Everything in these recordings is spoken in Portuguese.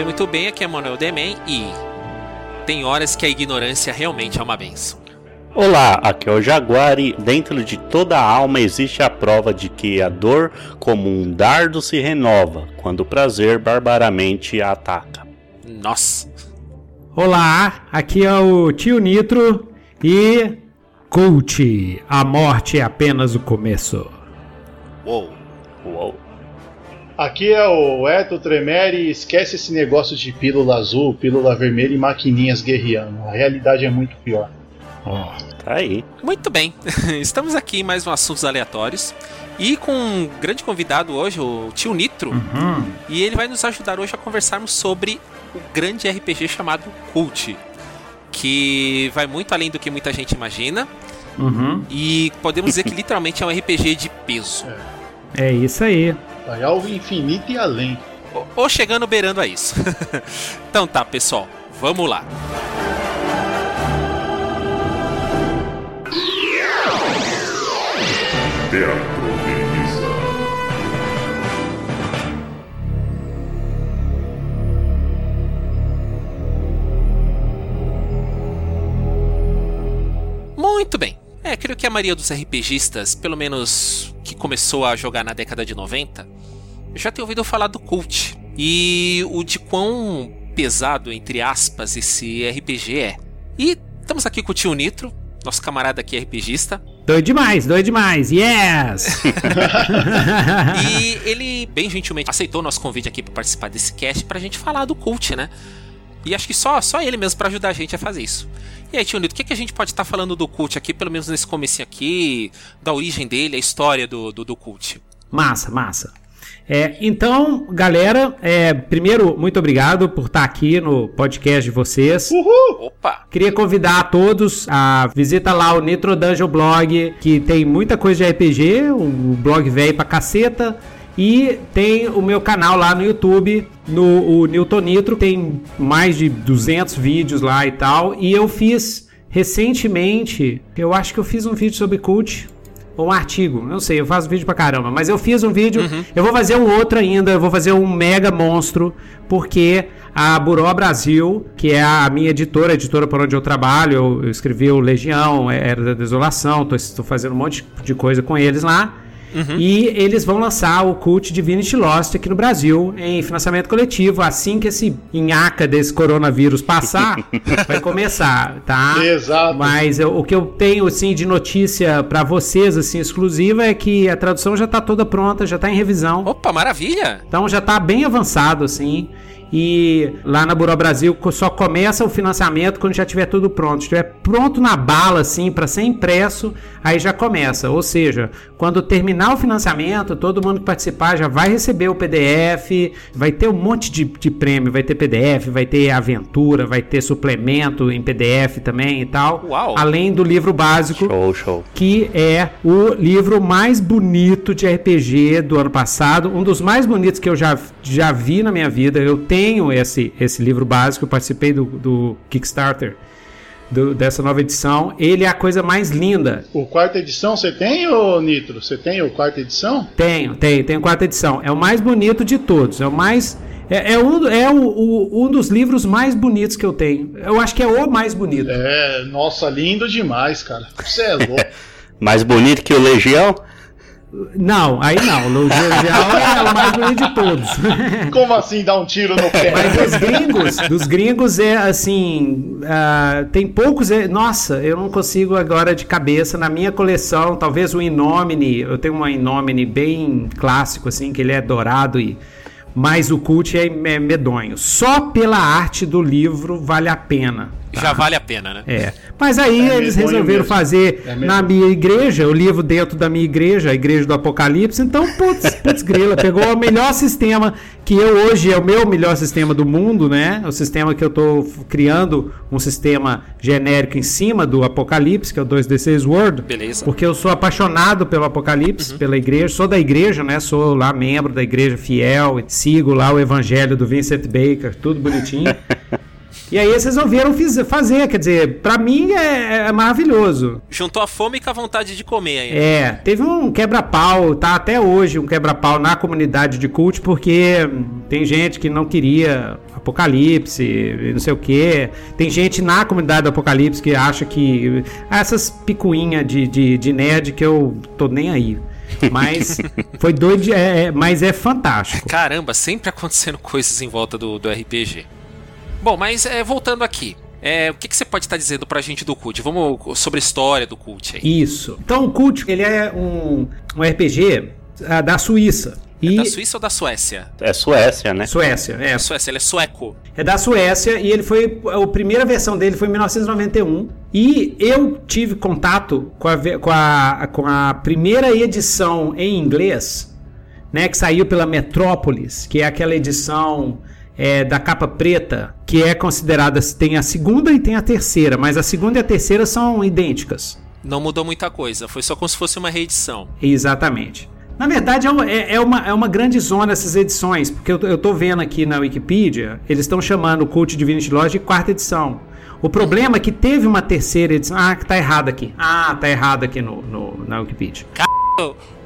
Muito bem, muito bem. Aqui é Manuel Demen e tem horas que a ignorância realmente é uma benção. Olá, aqui é o Jaguar e dentro de toda a alma existe a prova de que a dor, como um dardo, se renova quando o prazer barbaramente a ataca. Nossa. Olá, aqui é o Tio Nitro e. Cult, a morte é apenas o começo. Uou. Uou. Aqui é o Eto Tremere e esquece esse negócio de pílula azul, pílula vermelha e maquininhas guerreando. A realidade é muito pior. Tá aí. Muito bem. Estamos aqui em mais um Assuntos Aleatórios. E com um grande convidado hoje, o tio Nitro. Uhum. E ele vai nos ajudar hoje a conversarmos sobre o grande RPG chamado Cult. Que vai muito além do que muita gente imagina. Uhum. E podemos dizer que literalmente é um RPG de peso. É isso aí. Vai ao infinito e além. Ou- chegando beirando a isso. então tá, pessoal. Vamos lá. Teatro. Muito bem. É, creio que a maioria dos RPGistas, pelo menos que começou a jogar na década de 90, já tem ouvido falar do Cult. E o de quão pesado, entre aspas, esse RPG é. E estamos aqui com o tio Nitro, nosso camarada aqui RPGista. Doido demais, doido demais. Yes! E ele bem gentilmente aceitou nosso convite aqui para participar desse cast pra gente falar do Cult, né? E acho que só, só ele mesmo pra ajudar a gente a fazer isso. E aí, tio Nito, o que, que a gente pode estar falando do Cult aqui, pelo menos nesse comecinho aqui, da origem dele, a história do, do, do Cult? massa, massa. É, então, galera, é, primeiro, muito obrigado por estar aqui no podcast de vocês. Opa! Queria convidar a todos a visita lá o Nitro Dungeon Blog, que tem muita coisa de RPG, um blog velho pra caceta. E tem o meu canal lá no YouTube, no o Newton Nitro, tem mais de 200 vídeos lá e tal. E eu fiz recentemente, eu acho que eu fiz um vídeo sobre cult, ou um artigo, não sei, eu faço vídeo pra caramba, mas eu fiz um vídeo, eu vou fazer um outro ainda, eu vou fazer um mega monstro, porque a Buró Brasil, que é a minha editora, a editora por onde eu trabalho, eu, eu escrevi o Legião, Era da Desolação, tô, tô fazendo um monte de coisa com eles lá. E eles vão lançar o Cult Divinity Lost aqui no Brasil em financiamento coletivo. Assim que esse nhaca desse coronavírus passar, vai começar, tá? Exato. Mas eu- o que eu tenho assim de notícia pra vocês assim exclusiva é que a tradução já tá toda pronta, já tá em revisão. Opa, maravilha! Então já tá bem avançado assim. E lá na Buró Brasil só começa o financiamento quando já tiver tudo pronto. Estiver pronto na bala assim para ser impresso, aí já começa. Ou seja, quando terminar o financiamento, todo mundo que participar já vai receber o PDF, vai ter um monte de, de prêmio, vai ter PDF, vai ter aventura, vai ter suplemento em PDF também e tal. Uau. Além do livro básico Show, show. que é o livro mais bonito de RPG do ano passado, um dos mais bonitos que eu já, já vi na minha vida. Eu tenho esse, esse livro básico, eu participei do, do Kickstarter do- dessa nova edição. Ele é a coisa mais linda. O quarta edição você tem, ô Nitro? Você tem o quarta edição? Tenho, tenho, tenho quarta edição. É o mais bonito de todos. É o mais. É, é um, é o, o- um dos livros mais bonitos que eu tenho. Eu acho que é o mais bonito. É, nossa, lindo demais, cara. Você é louco. Mais bonito que o Legião? Não, aí não. O Legião é o mais bonito de todos. Como assim dar um tiro no pé? Mas dos gringos, dos gringos é assim, ah, tem poucos, é- nossa, eu não consigo agora de cabeça na minha coleção, talvez o Inomine, eu tenho uma Inomine bem clássico assim, que ele é dourado e mas o cult é, é medonho. Só pela arte do livro vale a pena. Já vale a pena, né? É. Mas aí É eles medonho resolveram fazer É na minha igreja, o livro dentro da minha igreja, a igreja do Apocalipse. Então, putz, putz grila, pegou o melhor sistema que eu hoje é o meu melhor sistema do mundo, né? O sistema que eu tô criando, um sistema genérico em cima do Apocalipse, que é o 2D6 Word. Beleza. Porque eu sou apaixonado pelo Apocalipse, pela igreja, sou da igreja, né? Sou lá membro da igreja fiel, sigo lá o evangelho do Vincent Baker, tudo bonitinho. E aí eles resolveram fazer, quer dizer, pra mim é, é maravilhoso. Juntou a fome com a vontade de comer aí. É, teve um quebra-pau, tá até hoje um quebra-pau na comunidade de cult, porque tem gente que não queria Apocalipse, e não sei o que. Tem gente na comunidade do Apocalipse que acha que. Essas picuinhas de, de, de nerd que eu tô nem aí. Mas foi doido, é, é- mas é fantástico. Caramba, sempre acontecendo coisas em volta do, do RPG. Bom, mas é, voltando aqui. É, o que, que você pode estar dizendo pra gente do cult? Vamos sobre a história do cult aí. Isso. Então o Cult, ele é um, um RPG ah, da Suíça. E Da Suíça ou da Suécia? É Suécia, né? Suécia, é. Da Suécia, ele é sueco. É da Suécia e ele foi. A primeira versão dele foi em 1991. E eu tive contato com a, com a, com a primeira edição em inglês, né? Que saiu pela Metrópolis, que é aquela edição é, da capa preta, que é considerada. Tem a segunda e tem a terceira, mas a segunda e a terceira são idênticas. Não mudou muita coisa, foi só como se fosse uma reedição. Exatamente. Na verdade, é uma, é, é uma, é uma grande zona essas edições, porque eu, tô- eu tô vendo aqui na Wikipedia, eles estão chamando o Cult Divinity Lost de quarta edição. O problema é que teve uma terceira edição. Ah, que tá errado aqui. Ah, tá errado aqui no, no- na Wikipedia.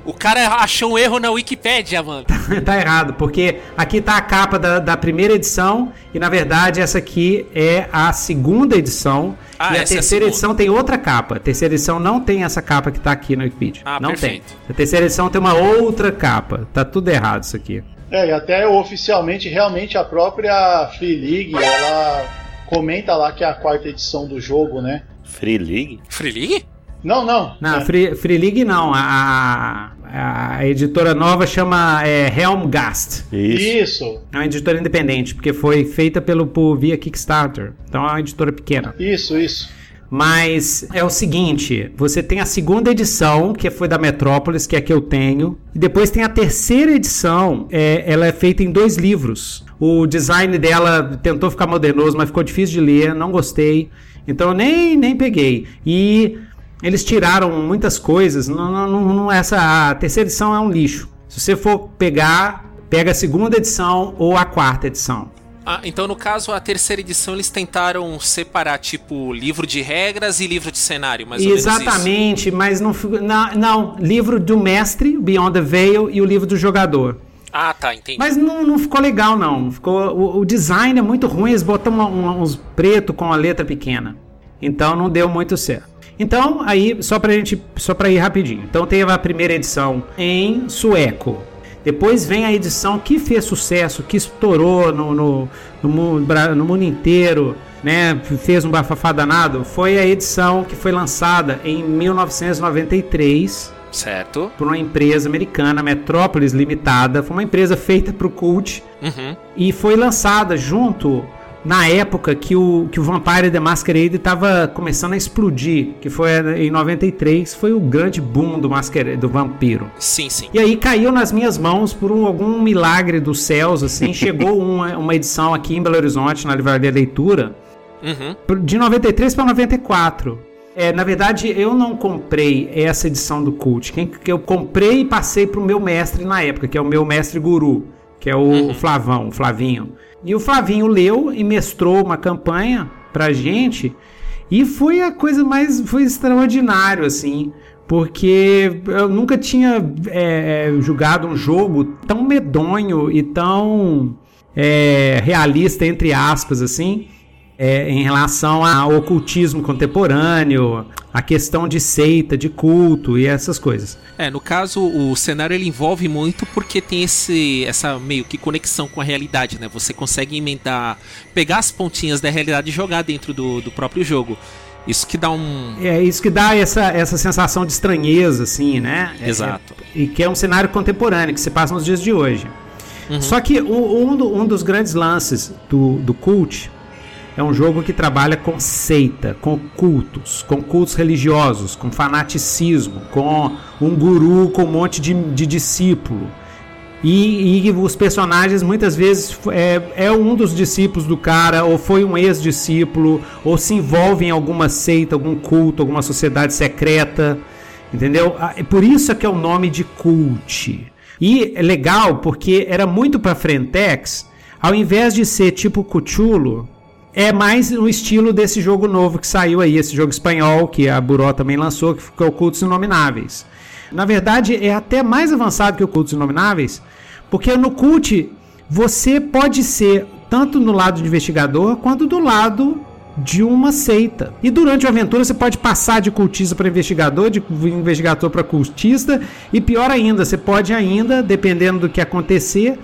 O cara achou um erro na Wikipédia, mano. tá errado, porque aqui tá a capa da, da primeira edição e na verdade essa aqui é a segunda edição. Ah, e a essa é a terceira edição tem outra capa. A terceira edição não tem essa capa que tá aqui na Wikipedia. Ah, não perfeito. tem. A terceira edição tem uma outra capa. Tá tudo errado isso aqui. É, e até oficialmente, realmente, a própria Free League, ela comenta lá que é a quarta edição do jogo, né? Free League? Free League? Não, não. Não, É. Free, Free League não. A, a, a editora nova chama é, Helmgast. Isso. Isso, É uma editora independente, porque foi feita pelo, por, via Kickstarter. Então é uma editora pequena. isso, isso. Mas é o seguinte: você tem a segunda edição, que foi da Metrópolis, que é a que eu tenho. E depois tem a terceira edição, é, ela é feita em dois livros. O design dela tentou ficar modernoso, mas ficou difícil de ler, não gostei. Então eu nem, nem peguei. E eles tiraram muitas coisas. Não, não, não, essa, a terceira edição é um lixo. Se você for pegar, pega a segunda edição ou a quarta edição. Ah, então no caso, a terceira edição eles tentaram separar, tipo, livro de regras e livro de cenário, isso. Exatamente, mas não, não, não, livro do mestre, Beyond the Veil, e o livro do jogador. Ah, tá, entendi. Mas não, não ficou legal, não. Ficou, o, o design é muito ruim, eles botam uma- uma- uns preto com a letra pequena. Então não deu muito certo. Então, aí, só pra gente. Só pra ir rapidinho. Então teve a primeira edição em sueco. Depois vem a edição que fez sucesso, que estourou no, no, no, no mundo inteiro, né? Fez um bafafá danado. Foi a edição que foi lançada em 1993 Certo. por uma empresa americana, Metrópolis Limitada. Foi uma empresa feita para o Cult Uhum. e foi lançada junto na época que o, que o Vampire the Masquerade estava começando a explodir, que foi em 93, foi o grande boom do, masquerade, do vampiro. Sim, sim. E aí caiu nas minhas mãos por um- algum milagre dos céus, assim, chegou uma, uma edição aqui em Belo Horizonte, na Livraria Leitura, Uhum. de 93 para 94. É, na verdade, eu não comprei essa edição do Cult. Quem que eu comprei e passei pro meu mestre na época, que é o meu mestre guru, que é o Flavão, o Flavinho. E o Flavinho leu e mestrou uma campanha pra gente. E foi a coisa mais. Foi extraordinário, assim. Porque eu nunca tinha é, é, jogado um jogo tão medonho e tão é, realista, entre aspas, assim é, em relação ao ocultismo contemporâneo, a questão de seita, de culto e essas coisas. É, no caso, o cenário ele envolve muito porque tem esse essa meio que conexão com a realidade, né? Você consegue emendar, pegar as pontinhas da realidade e jogar dentro do, do próprio jogo. Isso que dá um. É isso que dá essa, essa sensação de estranheza, assim, né? É- Exato. é- e que é um cenário contemporâneo que se passa nos dias de hoje. Só que o- um, um dos grandes lances do, do cult é um jogo que trabalha com seita, com cultos, com cultos religiosos, com fanaticismo, com um guru com um monte de, de discípulo. E, e, os personagens muitas vezes é, é, um dos discípulos do cara, ou foi um ex-discípulo, ou se envolve em alguma seita, algum culto, alguma sociedade secreta. Entendeu? Ah, Por isso é que é o nome de cult. E é legal porque era muito para Frentex, ao invés de ser tipo Cthulhu, é mais no estilo desse jogo novo que saiu aí, esse jogo espanhol que a Buró também lançou, que ficou Cultos Inomináveis. Na verdade, é até mais avançado que o Cultos Inomináveis, porque no Cult você pode ser tanto no lado de investigador quanto do lado de uma seita. E durante a aventura você pode passar de cultista para investigador, de investigador para cultista, e pior ainda, você pode ainda, dependendo do que acontecer,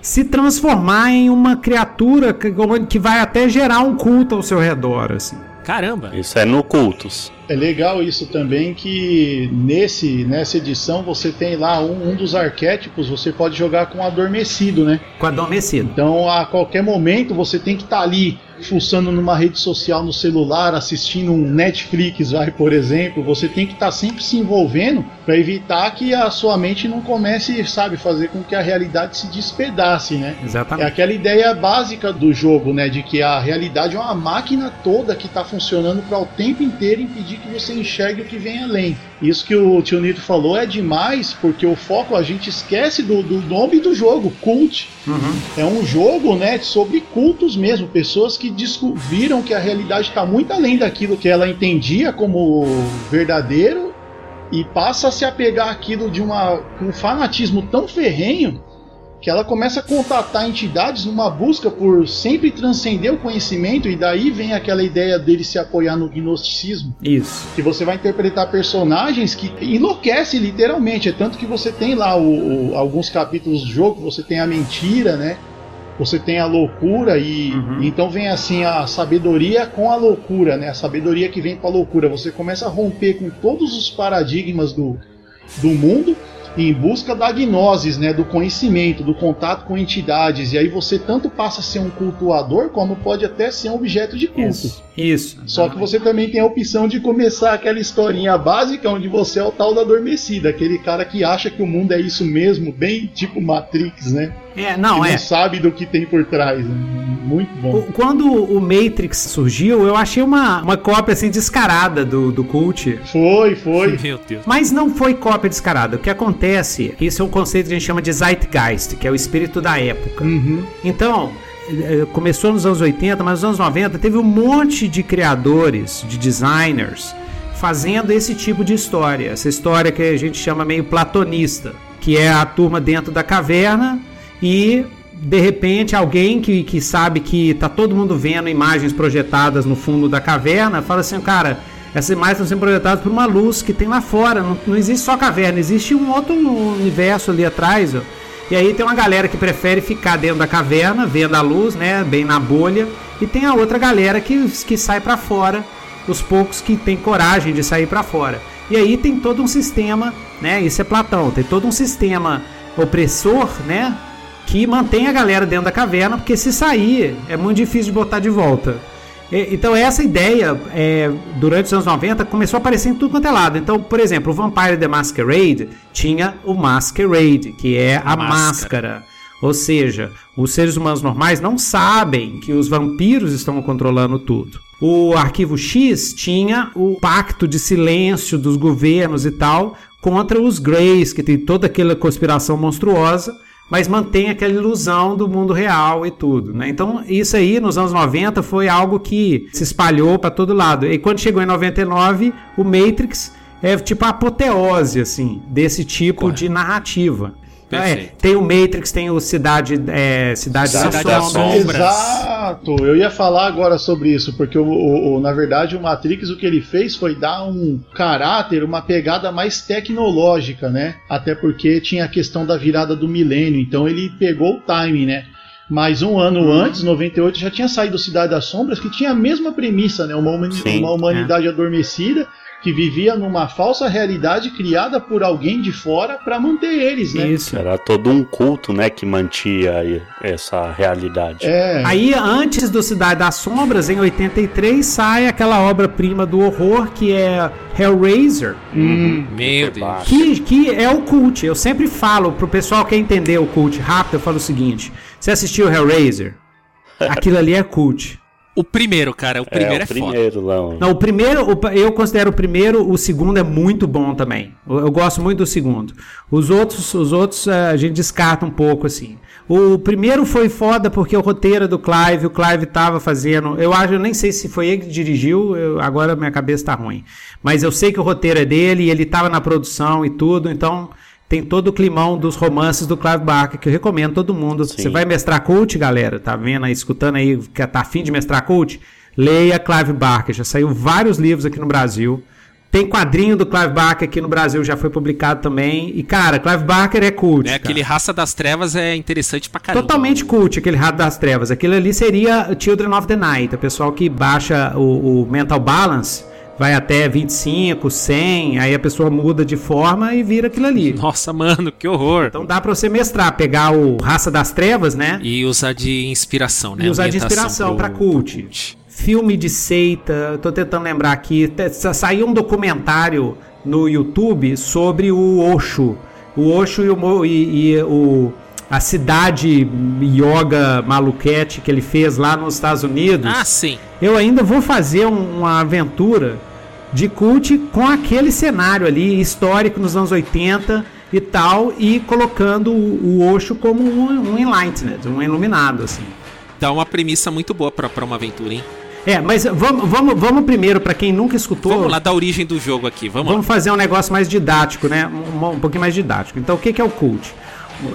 se transformar em uma criatura que, que vai até gerar um culto ao seu redor, assim. Caramba! Isso é no Cultos. É legal isso também que nesse nessa edição você tem lá um, um dos arquétipos, você pode jogar com adormecido, né? Com adormecido. Então a qualquer momento você tem que estar tá ali fuçando numa rede social no celular, assistindo um Netflix, vai, por exemplo, você tem que estar tá sempre se envolvendo para evitar que a sua mente não comece, sabe, fazer com que a realidade se despedace, né? Exatamente. É aquela ideia básica do jogo, né, de que a realidade é uma máquina toda que está funcionando para o tempo inteiro impedir que você enxergue o que vem além. Isso que o tio Nito falou é demais, porque o foco a gente esquece do, do nome do jogo, Cult. Uhum. É um jogo, né, sobre cultos mesmo, pessoas que descobriram que a realidade está muito além daquilo que ela entendia como verdadeiro e passa a se apegar aquilo de uma, um fanatismo tão ferrenho que ela começa a contatar entidades numa busca por sempre transcender o conhecimento e daí vem aquela ideia dele se apoiar no gnosticismo. Isso. Que você vai interpretar personagens que enlouquece literalmente, é tanto que você tem lá o, o, alguns capítulos do jogo, você tem a mentira, né? Você tem a loucura e Uhum. então vem assim a sabedoria com a loucura, né? A sabedoria que vem com a loucura. Você começa a romper com todos os paradigmas do, do mundo em busca da gnosis, né, do conhecimento, do contato com entidades. E aí você tanto passa a ser um cultuador, como pode até ser um objeto de culto. Isso. Isso. Só que você também tem a opção de começar aquela historinha básica onde você é o tal da adormecida, aquele cara que acha que o mundo é isso mesmo, bem tipo Matrix, né? É, não, que é. não sabe do que tem por trás. né? Muito bom. O- Quando o Matrix surgiu, eu achei uma, uma cópia assim descarada do, do cult. Foi, foi. Meu Deus. Mas não foi cópia descarada. O que acontece, isso é um conceito que a gente chama de Zeitgeist, que é o espírito da época. Uhum. Então, eh, começou nos anos 80, mas nos anos 90 teve um monte de criadores, de designers, fazendo esse tipo de história. Essa história que a gente chama meio platonista, que é a turma dentro da caverna e de repente alguém que, que sabe que tá todo mundo vendo imagens projetadas no fundo da caverna fala assim, cara, essas imagens estão sendo projetadas por uma luz que tem lá fora, não, não existe só caverna, existe um outro universo ali atrás, ó. E aí tem uma galera que prefere ficar dentro da caverna, vendo a luz, né, bem na bolha, e tem a outra galera que, que sai pra fora, os poucos que tem coragem de sair pra fora. E aí tem todo um sistema, né, isso é Platão, tem todo um sistema opressor, né, que mantém a galera dentro da caverna, porque se sair é muito difícil de botar de volta. Então essa ideia, é, durante os anos 90, começou a aparecer em tudo quanto é lado. Então, por exemplo, o Vampire the Masquerade tinha o Masquerade, que é a Máscara. máscara. Ou seja, os seres humanos normais não sabem que os vampiros estão controlando tudo. O Arquivo X tinha o pacto de silêncio dos governos e tal contra os Greys, que tem toda aquela conspiração monstruosa mas mantém aquela ilusão do mundo real e tudo, né? Então, isso aí nos anos 90 foi algo que se espalhou para todo lado. E quando chegou em 99, o Matrix é tipo a apoteose assim desse tipo Correto. de narrativa. É, Perfeito. tem o Matrix, tem o Cidade, é, Cidade, Cidade das Sombras. Exato, eu ia falar agora sobre isso, porque o, o- o- na verdade o Matrix o que ele fez foi dar um caráter, uma pegada mais tecnológica, né? Até porque tinha a questão da virada do milênio, então ele pegou o timing, né? Mas um ano Uhum. antes, 98, já tinha saído Cidade das Sombras, que tinha a mesma premissa, né? Uma, humani- Sim, uma humanidade adormecida que vivia numa falsa realidade criada por alguém de fora para manter eles, né? Isso. Era todo um culto, né, que mantia essa realidade. É. Aí, antes do Cidade das Sombras, em 83, sai aquela obra-prima do horror que é Hellraiser, Hum, Meu Deus. que, que é o cult. Eu sempre falo pro pessoal que quer entender o cult rápido, eu falo o seguinte: você assistiu Hellraiser? Aquilo ali é cult. O primeiro, cara, o primeiro é, é o foda. primeiro, não. Não, o primeiro, eu considero o primeiro, o segundo é muito bom também. Eu, gosto muito do segundo. Os outros, os outros eh, a gente descarta um pouco assim. O primeiro foi foda porque o roteiro é do Clive, o Clive tava fazendo, eu acho, eu nem sei se foi ele que dirigiu, eu- agora minha cabeça tá ruim. Mas eu sei que o roteiro é dele e ele tava na produção e tudo, então tem todo o climão dos romances do Clive Barker, que eu recomendo todo mundo. Sim. Você vai mestrar cult, galera? Tá vendo aí, escutando aí, que tá afim de mestrar cult? Leia Clive Barker, já saiu vários livros aqui no Brasil. Tem quadrinho do Clive Barker aqui no Brasil, já foi publicado também. E, cara, Clive Barker é cult. Cara. Aquele Raça das Trevas é interessante pra caramba. Totalmente cult, aquele Rato das Trevas. Aquilo ali seria Children of the Night. O pessoal que baixa o, o Mental Balance vai até 25, 100, aí a pessoa muda de forma e vira aquilo ali. Nossa, mano, que horror. Então dá pra você mestrar, pegar o Raça das Trevas, né? E usar de inspiração, né? E usar de inspiração pra pro- cult. pro Filme de seita, tô tentando lembrar aqui. Saiu um documentário no YouTube sobre o Osho. O Osho e o, e- e o a cidade yoga maluquete que ele fez lá nos Estados Unidos. Ah, sim. Eu ainda vou fazer um- uma aventura de cult com aquele cenário ali histórico nos anos 80 e tal, e colocando o, o Osho como um, um enlightened, um iluminado, assim. Dá uma premissa muito boa pra uma aventura, hein? É, mas vamos, vamos, vamos primeiro, para quem nunca escutou, Vamos lá da origem do jogo aqui, vamos, vamos fazer um negócio mais didático, né? Um, um pouquinho mais didático. Então, o que, que é o cult?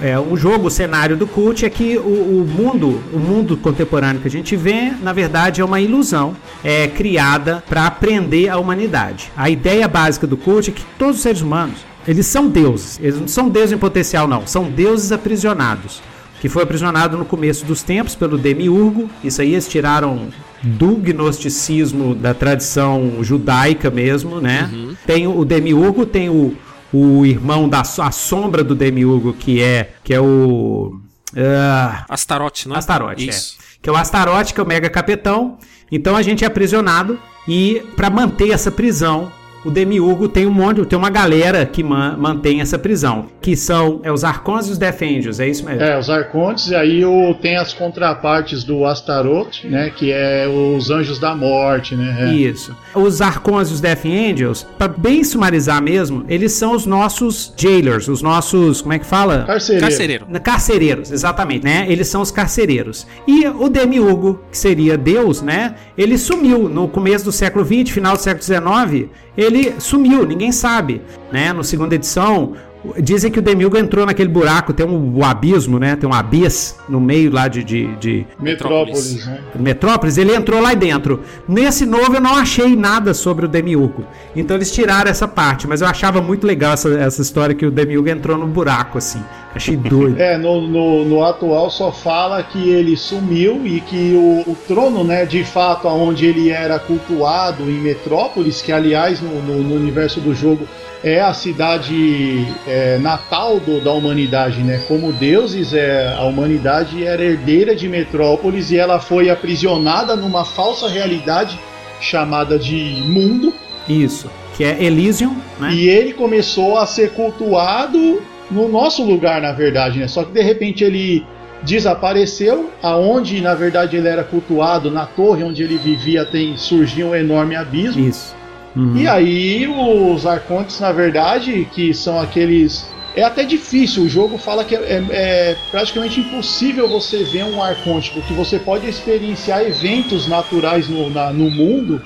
É, um jogo, o cenário do cult é que o, o mundo, o mundo contemporâneo que a gente vê, na verdade, é uma ilusão é, criada para aprender a humanidade. A ideia básica do cult é que todos os seres humanos, eles são deuses. Eles não são deuses em potencial, não. São deuses aprisionados. Que foi aprisionado no começo dos tempos pelo Demiurgo. Isso aí eles tiraram do gnosticismo da tradição judaica mesmo, né? Tem o Demiurgo, tem o, o irmão da a sombra do Demiurgo, que é que é o ah, Astarote, não é? Astarote, Isso. é. Que é o Astarote, que é o mega capitão. Então a gente é aprisionado e para manter essa prisão, o Demiurgo tem um monte, tem uma galera que ma- mantém essa prisão, que são é, os Arcons e os Death Angels, é isso mesmo? É, os Arcontes, e aí o, tem as contrapartes do Astaroth, né? Que é os Anjos da Morte, né? É. Isso. Os Arcons e os Death Angels, para bem sumarizar mesmo, eles são os nossos jailers, os nossos, como é que fala? Carcereiro. Carcereiro. Carcereiros, exatamente, né? Eles são os carcereiros. E o Demiurgo, que seria Deus, né? Ele sumiu no começo do século XX, final do século XIX. Ele sumiu, ninguém sabe, né? No segunda edição, dizem que o Demiurgo entrou naquele buraco, tem um, abismo, né? Tem um abis no meio lá de, de, de Metrópolis, né? Metrópolis, ele entrou lá dentro. Nesse novo eu não achei nada sobre o Demiurgo. Então eles tiraram essa parte, mas eu achava muito legal essa, essa história que o Demiurgo entrou no buraco, assim. Achei doido. É, no, no, no atual só fala que ele sumiu e que o, o trono, né, de fato, onde ele era cultuado em Metrópolis, que aliás no, no, no universo do jogo é a cidade é, natal do, da humanidade, né? Como deuses, é, a humanidade era herdeira de Metrópolis e ela foi aprisionada numa falsa realidade chamada de mundo. Isso. Que é Elysium, né? E ele começou a ser cultuado no nosso lugar, na verdade, né? Só que de repente ele desapareceu, aonde na verdade ele era cultuado, na torre onde ele vivia, tem surgiu um enorme abismo. Isso. Uhum. E aí os arcontes, na verdade, que são aqueles é até difícil, o jogo fala que é, é- é praticamente impossível você ver um arconte, porque você pode experienciar eventos naturais no, na- no mundo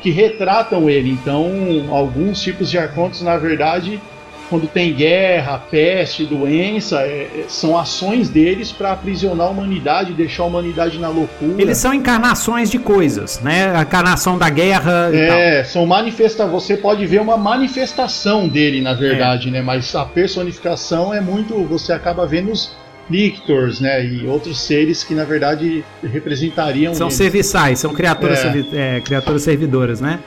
que retratam ele. Então, alguns tipos de arcontes, na verdade, quando tem guerra, peste, doença, é- é- são ações deles para aprisionar a humanidade, deixar a humanidade na loucura. Eles são encarnações de coisas, né? A encarnação da guerra. É, são manifesta Você pode ver uma manifestação dele, na verdade, né? Mas a personificação é muito. Você acaba vendo os Lictors, né? E outros seres que, na verdade, representariam. São ele. serviçais, são criaturas, É. servi- é, criaturas servidoras, né?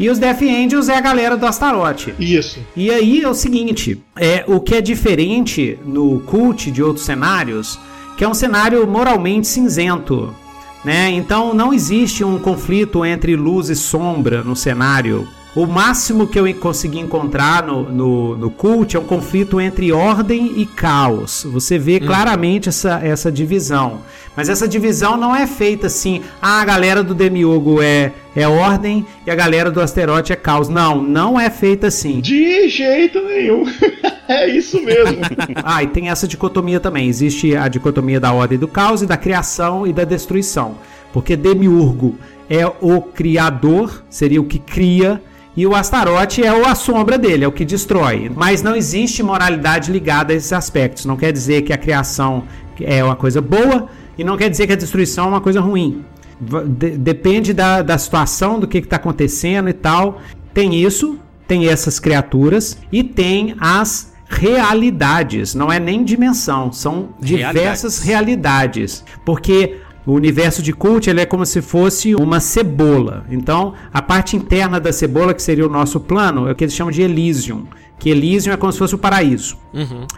E os Death Angels é a galera do Astaroth. Isso. E aí é o seguinte, é o que é diferente no cult de outros cenários, que é um cenário moralmente cinzento, né? Então não existe um conflito entre luz e sombra no cenário. O máximo que eu consegui encontrar no, no, no cult é um conflito entre ordem e caos. Você vê claramente essa, essa divisão. Mas essa divisão não é feita assim, ah, a galera do Demiurgo é, é ordem e a galera do asteroide é caos. Não, não é feita assim. De jeito nenhum. é isso mesmo. Ah, e tem essa dicotomia também. Existe a dicotomia da ordem do caos e da criação e da destruição. Porque Demiurgo é o criador, seria o que cria, e o Astarote é o- a sombra dele, é o que destrói. Mas não existe moralidade ligada a esses aspectos. Não quer dizer que a criação é uma coisa boa e não quer dizer que a destruição é uma coisa ruim. De- depende da, da situação, do que está acontecendo e tal. Tem isso, tem essas criaturas e tem as realidades. Não é nem dimensão, são diversas realidades. Porque o universo de Cult ele é como se fosse uma cebola. Então, a parte interna da cebola, que seria o nosso plano, é o que eles chamam de Elysium. Que Elysium é como se fosse o paraíso.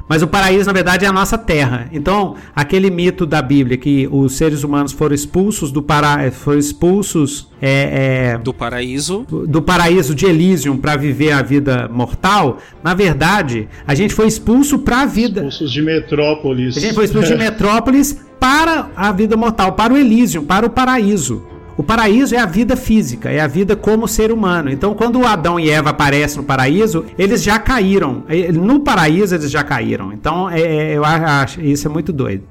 Mas o paraíso, na verdade, é a nossa terra. Então, aquele mito da Bíblia que os seres humanos foram expulsos do para... foram expulsos é, é, Do paraíso. do paraíso de Elysium para viver a vida mortal, na verdade, a gente foi expulso para a vida. Cursos de Metrópolis. A gente foi expulso de Metrópolis para a vida mortal, para o Elysium, para o paraíso. O paraíso é a vida física, é a vida como ser humano. Então, quando Adão e Eva aparecem no paraíso, eles já caíram. No paraíso, eles já caíram. Então, é- é- eu acho isso é muito doido.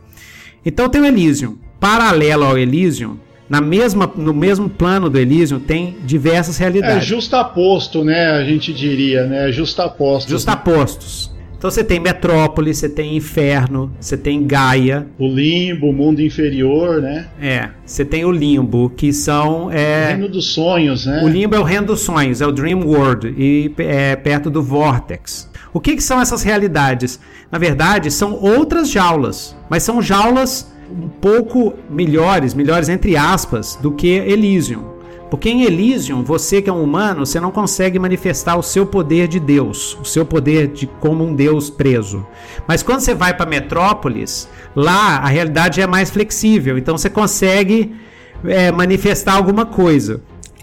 Então, tem o Elysium. Paralelo ao Elysium, na mesma, no mesmo plano do Elysium, tem diversas É, realidades. justaposto, né? A gente diria, né? Justaposto. Justapostos. Então você tem Metrópole, você tem Inferno, você tem Gaia, O limbo, o mundo inferior, né? é, você tem o Limbo, que são é, Reino dos sonhos, né? o Limbo é o reino dos sonhos, é o Dream World e é perto do Vortex. O que, que são essas realidades? Na verdade, são outras jaulas, mas são jaulas um pouco melhores, melhores entre aspas, do que Elysium. Porque em Elysium, você que é um humano, você não consegue manifestar o seu poder de Deus, o seu poder de como um Deus preso. Mas quando você vai para Metrópolis, lá a realidade é mais flexível, então você consegue é, manifestar alguma coisa.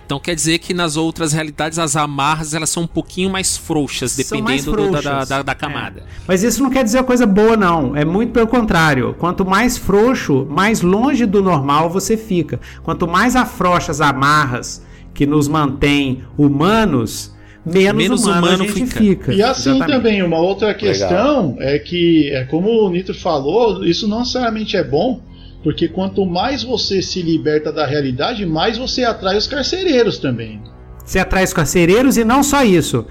Então quer dizer que nas outras realidades as amarras elas são um pouquinho mais frouxas, São mais dependendo do- da, frouxas. da, da camada. É. Mas isso não quer dizer coisa boa, não. É muito pelo contrário. Quanto mais frouxo, mais longe do normal você fica. Quanto mais afrouxa as amarras que nos mantém humanos, menos, Menos humano, humano a gente fica. fica. E assim Exatamente. também, uma outra questão é que, é como o Nitro falou, isso não necessariamente é bom, porque quanto mais você se liberta da realidade, mais você atrai os carcereiros também. Você atrai os carcereiros e não só isso.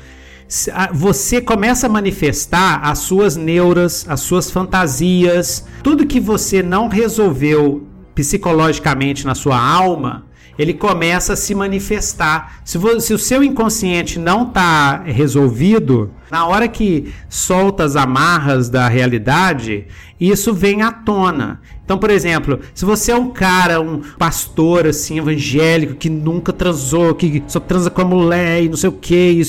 Você começa a manifestar as suas neuras, as suas fantasias, tudo que você não resolveu psicologicamente na sua alma, ele começa a se manifestar. Se, vo- se o seu inconsciente não está resolvido, na hora que solta as amarras da realidade, isso vem à tona. Então, por exemplo, se você é um cara, um pastor assim, evangélico, que nunca transou, que só transa com a mulher e não sei o que,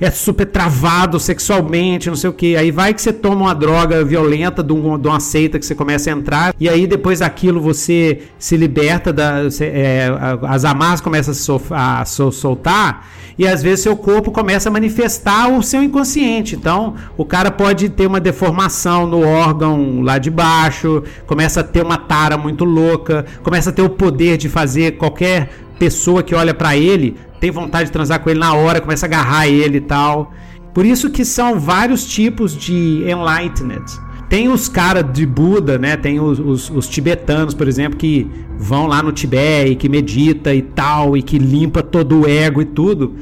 é super travado sexualmente, não sei o que, aí vai que você toma uma droga violenta de, um- de uma seita que você começa a entrar, e aí depois daquilo você se liberta, da, você- é, as amarras começam a, a sol- soltar, e às vezes seu corpo começa a manifestar o seu inconsciente. Então, o cara pode ter uma deformação no órgão lá de baixo, começa a ter uma tara muito louca, começa a ter o poder de fazer qualquer pessoa que olha pra ele tem vontade de transar com ele na hora, começa a agarrar ele e tal. Por isso que são vários tipos de enlightened. Tem os caras de Buda, né? Tem os, os- os tibetanos, por exemplo, que vão lá no Tibete e que medita e tal, e que limpa todo o ego e tudo.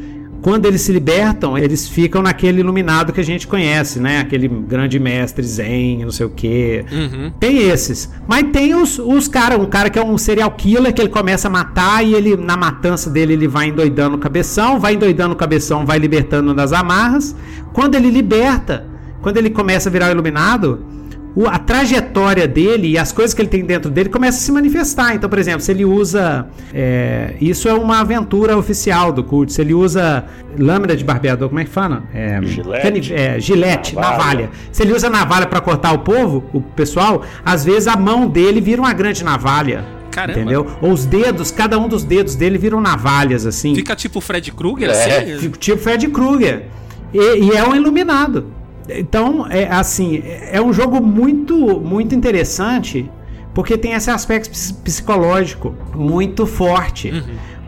Quando eles se libertam, eles ficam naquele iluminado que a gente conhece, né? Aquele grande mestre zen, não sei o quê. Uhum. Tem esses. Mas tem os, os caras, um cara que é um serial killer, que ele começa a matar e ele, na matança dele, ele vai endoidando o cabeção, vai endoidando o cabeção, vai libertando das amarras. Quando ele liberta, quando ele começa a virar o iluminado, a trajetória dele e as coisas que ele tem dentro dele começam a se manifestar. Então, por exemplo, se ele usa. é, isso é uma aventura oficial do cult. Se ele usa lâmina de barbeador, como é que fala? É, Gilete. cani- é, gilete, Navalha. navalha. Se ele usa navalha pra cortar o povo, o pessoal, às vezes a mão dele vira uma grande navalha. Caramba. Entendeu? Ou os dedos, cada um dos dedos dele viram navalhas, assim. Fica tipo o Fred Krueger, É. assim? Tipo- Tipo Fred Krueger. E, e é um iluminado. Então, é assim, é é um jogo muito, muito interessante, porque tem esse aspecto ps- psicológico muito forte.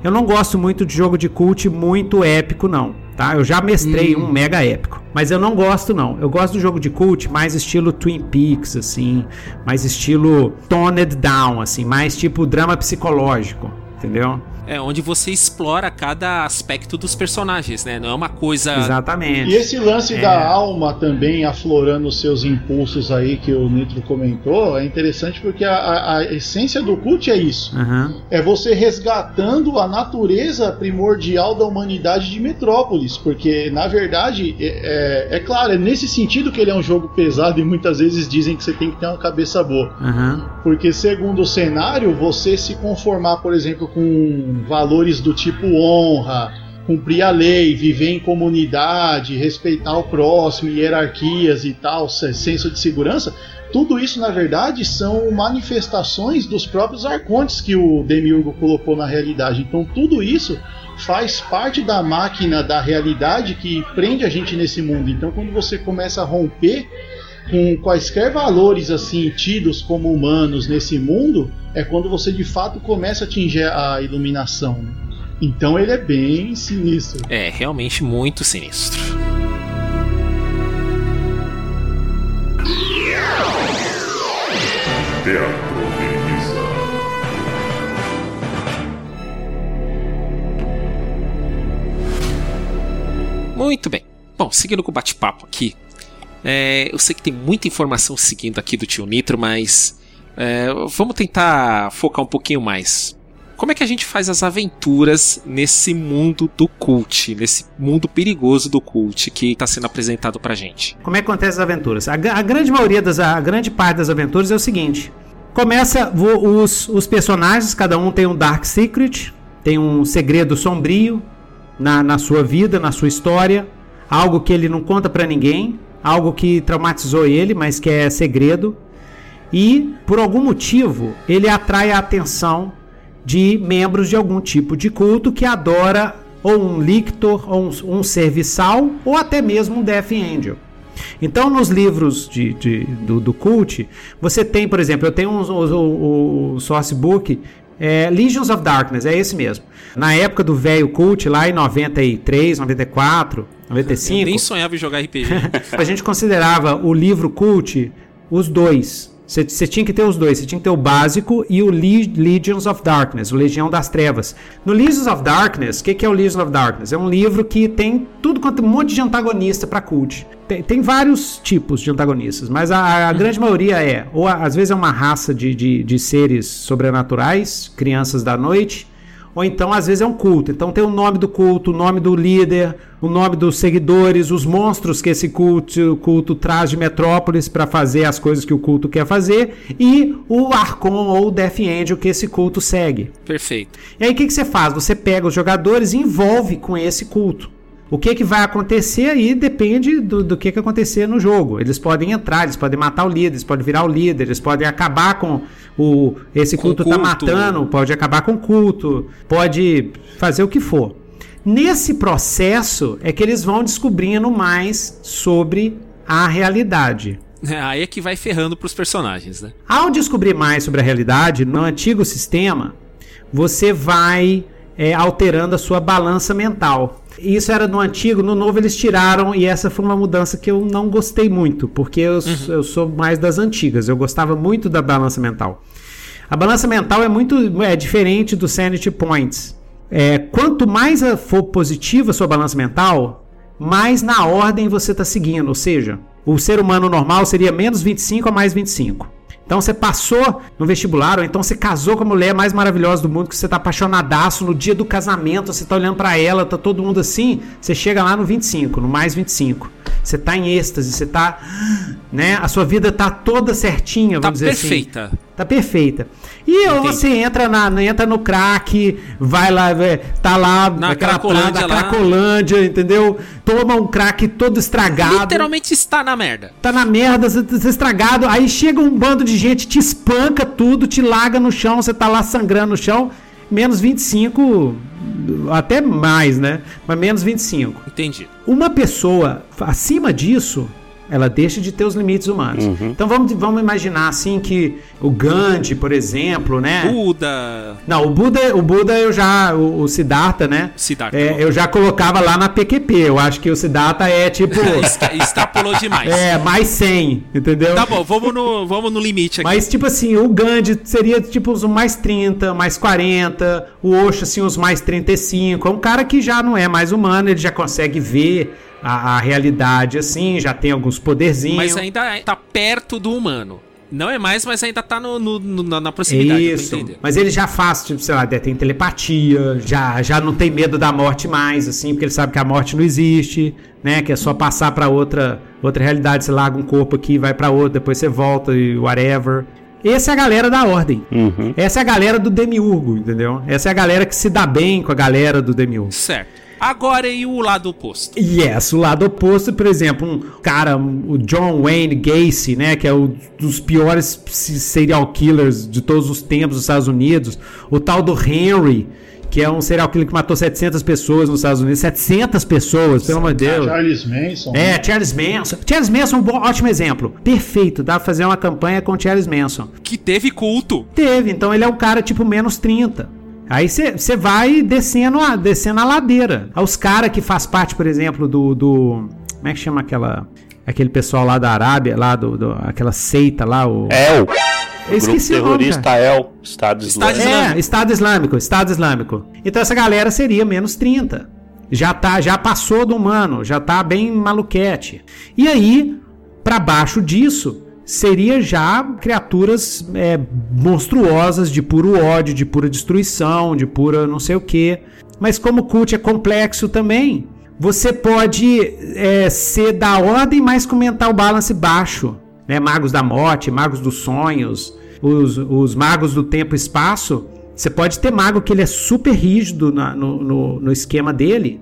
Eu não gosto muito de jogo de cult muito épico, não. Tá? Eu já mestrei um mega épico. Mas eu não gosto, não. Eu gosto do jogo de cult mais estilo Twin Peaks, assim. Mais estilo toned down, assim. Mais tipo drama psicológico. Entendeu? É onde você explora cada aspecto dos personagens, né? Não é uma coisa. Exatamente. E esse lance É. da alma também aflorando os seus impulsos aí que o Nitro comentou é interessante porque a, a- a essência do cult é isso. Aham. É você resgatando a natureza primordial da humanidade de Metrópolis. Porque, na verdade, é, é- é claro, é nesse sentido que ele é um jogo pesado e muitas vezes dizem que você tem que ter uma cabeça boa. Aham. Porque, segundo o cenário, você se conformar, por exemplo, com valores do tipo honra, cumprir a lei, viver em comunidade, respeitar o próximo, hierarquias e tal, se- senso de segurança, tudo isso, na verdade, são manifestações dos próprios arcontes que o Demiurgo colocou na realidade. Então, tudo isso faz parte da máquina da realidade que prende a gente nesse mundo. Então, quando você começa a romper com quaisquer valores assim tidos como humanos nesse mundo, é quando você de fato começa a atingir a iluminação. né? Então ele é bem sinistro. É realmente muito sinistro. Muito bem. Bom, seguindo com o bate-papo aqui. É, eu sei que tem muita informação seguindo aqui do tio Nitro, mas é, vamos tentar focar um pouquinho mais. Como é que a gente faz as aventuras nesse mundo do cult, nesse mundo perigoso do cult que está sendo apresentado pra gente? Como é que acontece as aventuras? A, a grande maioria das a grande parte das aventuras é o seguinte: começa os, os personagens, cada um tem um dark secret, tem um segredo sombrio na, na sua vida, na sua história, algo que ele não conta pra ninguém, algo que traumatizou ele, mas que é segredo. E por algum motivo ele atrai a atenção de membros de algum tipo de culto que adora ou um lictor, ou um, um serviçal, ou até mesmo um Death Angel. Então, nos livros de, de- do, do cult, você tem, por exemplo, eu tenho um, o, o sourcebook é, Legions of Darkness, é esse mesmo. Na época do velho cult, lá em 93, 94, Eu 95, nem sonhava em jogar RPG. a gente considerava o livro cult os dois. Você você tinha que ter os dois. Você tinha que ter o básico e o Le- Legions of Darkness, o Legião das Trevas. No Legions of Darkness, o que, que é o Legions of Darkness? É um livro que tem tudo quanto um monte de antagonista para cult. Tem, tem vários tipos de antagonistas, mas a, a grande maioria é, ou a- às vezes é uma raça de, de, de seres sobrenaturais, crianças da noite, ou então, às vezes, é um culto. Então tem o nome do culto, o nome do líder, o nome dos seguidores, os monstros que esse culto, culto traz de Metrópolis para fazer as coisas que o culto quer fazer, e o Arcon ou o Death Angel que esse culto segue. Perfeito. E aí o que, que você faz? Você pega os jogadores e envolve com esse culto. O que, que vai acontecer aí depende do, do que, que acontecer no jogo. Eles podem entrar, eles podem matar o líder, eles podem virar o líder, eles podem acabar com o. Esse Com o culto tá culto. matando, pode acabar com o culto, pode fazer o que for. Nesse processo é que eles vão descobrindo mais sobre a realidade. Aí é que vai ferrando pros personagens, né? Ao descobrir mais sobre a realidade, no antigo sistema, você vai é, alterando a sua balança mental. Isso era no antigo, no novo eles tiraram, e essa foi uma mudança que eu não gostei muito, porque eu, eu sou mais das antigas, eu gostava muito da balança mental. A balança mental é muito é diferente do Sanity Points. É, quanto mais for positiva a sua balança mental, mais na ordem você está seguindo. Ou seja, o ser humano normal seria menos 25 a mais 25. Então você passou no vestibular, ou então você casou com a mulher mais maravilhosa do mundo, que você tá apaixonadaço no dia do casamento, você tá olhando para ela, tá todo mundo assim, você chega lá no 25, no mais 25. Você tá em êxtase, você tá, né, a sua vida tá toda certinha, Tá vamos dizer assim. Tá perfeita. E ou Entendi. você entra, na, entra no crack, vai lá, tá lá Na Cracolândia lá. Cracolândia, entendeu? Toma um crack todo estragado. Literalmente está na merda. Tá na merda, você tá estragado. Aí chega um bando de gente, te espanca tudo, te larga no chão, você tá lá sangrando no chão. Menos 25, até mais, né? Mas menos 25. Entendi. Uma pessoa acima disso, ela deixa de ter os limites humanos. Então vamos, vamos imaginar assim que o Gandhi, por exemplo, né? Buda. Não, o Buda, o Buda eu já, o, o Siddhartha, né? Siddhartha, É, eu já colocava lá na PQP. Eu acho que o Siddhartha é tipo, Extrapolou demais. é mais 100, entendeu? Tá bom, vamos no, vamos no limite aqui. Mas, tipo assim, o Gandhi seria tipo os mais 30, mais 40, o Osho, assim, os mais 35. É um cara que já não é mais humano, ele já consegue ver a, a realidade, assim, já tem alguns poderzinhos. Mas ainda tá perto do humano. Não é mais, mas ainda tá no, no- no- na, proximidade. Isso. Mas ele já faz, tipo, sei lá, tem telepatia, já, já não tem medo da morte mais, assim, porque ele sabe que a morte não existe, né? Que é só passar pra outra, outra realidade. Você larga um corpo aqui, vai pra outra, depois você volta e whatever. Essa é a galera da ordem. Uhum. Essa é a galera do demiurgo, entendeu? Essa é a galera que se dá bem com a galera do demiurgo. Certo. Agora e o lado oposto? Yes, o lado oposto, por exemplo, um cara, o John Wayne Gacy, né, que é um dos piores se- serial killers de todos os tempos dos Estados Unidos, o tal do Henry, que é um serial killer que matou 700 pessoas nos Estados Unidos, 700 pessoas, pelo amor de Deus. Charles Manson. É, Charles Manson. Charles Manson é um bom, ótimo exemplo. Perfeito, dá pra fazer uma campanha com Charles Manson. Que teve culto. Teve, então ele é um cara tipo menos 30. Aí você vai descendo a, descendo a ladeira. Os caras que faz parte, por exemplo, do, do. Como é que chama aquela. Aquele pessoal lá da Arábia, lá do. do- aquela seita lá, o. El. Eu Grupo esqueci o nome, terrorista El. Estado Estado Islâmico. É, Islâmico. Estado Islâmico, Estado Islâmico. Então essa galera seria menos 30. Já tá, já passou do humano, já tá bem maluquete. E aí, pra baixo disso, seria já criaturas é, monstruosas de puro ódio, de pura destruição, de pura não sei o que. Mas como o cult é complexo também, você pode é, ser da ordem, mas com mental balance baixo. Né? Magos da morte, magos dos sonhos, os, os magos do tempo e espaço. Você pode ter mago que ele é super rígido na- no, no, no esquema dele,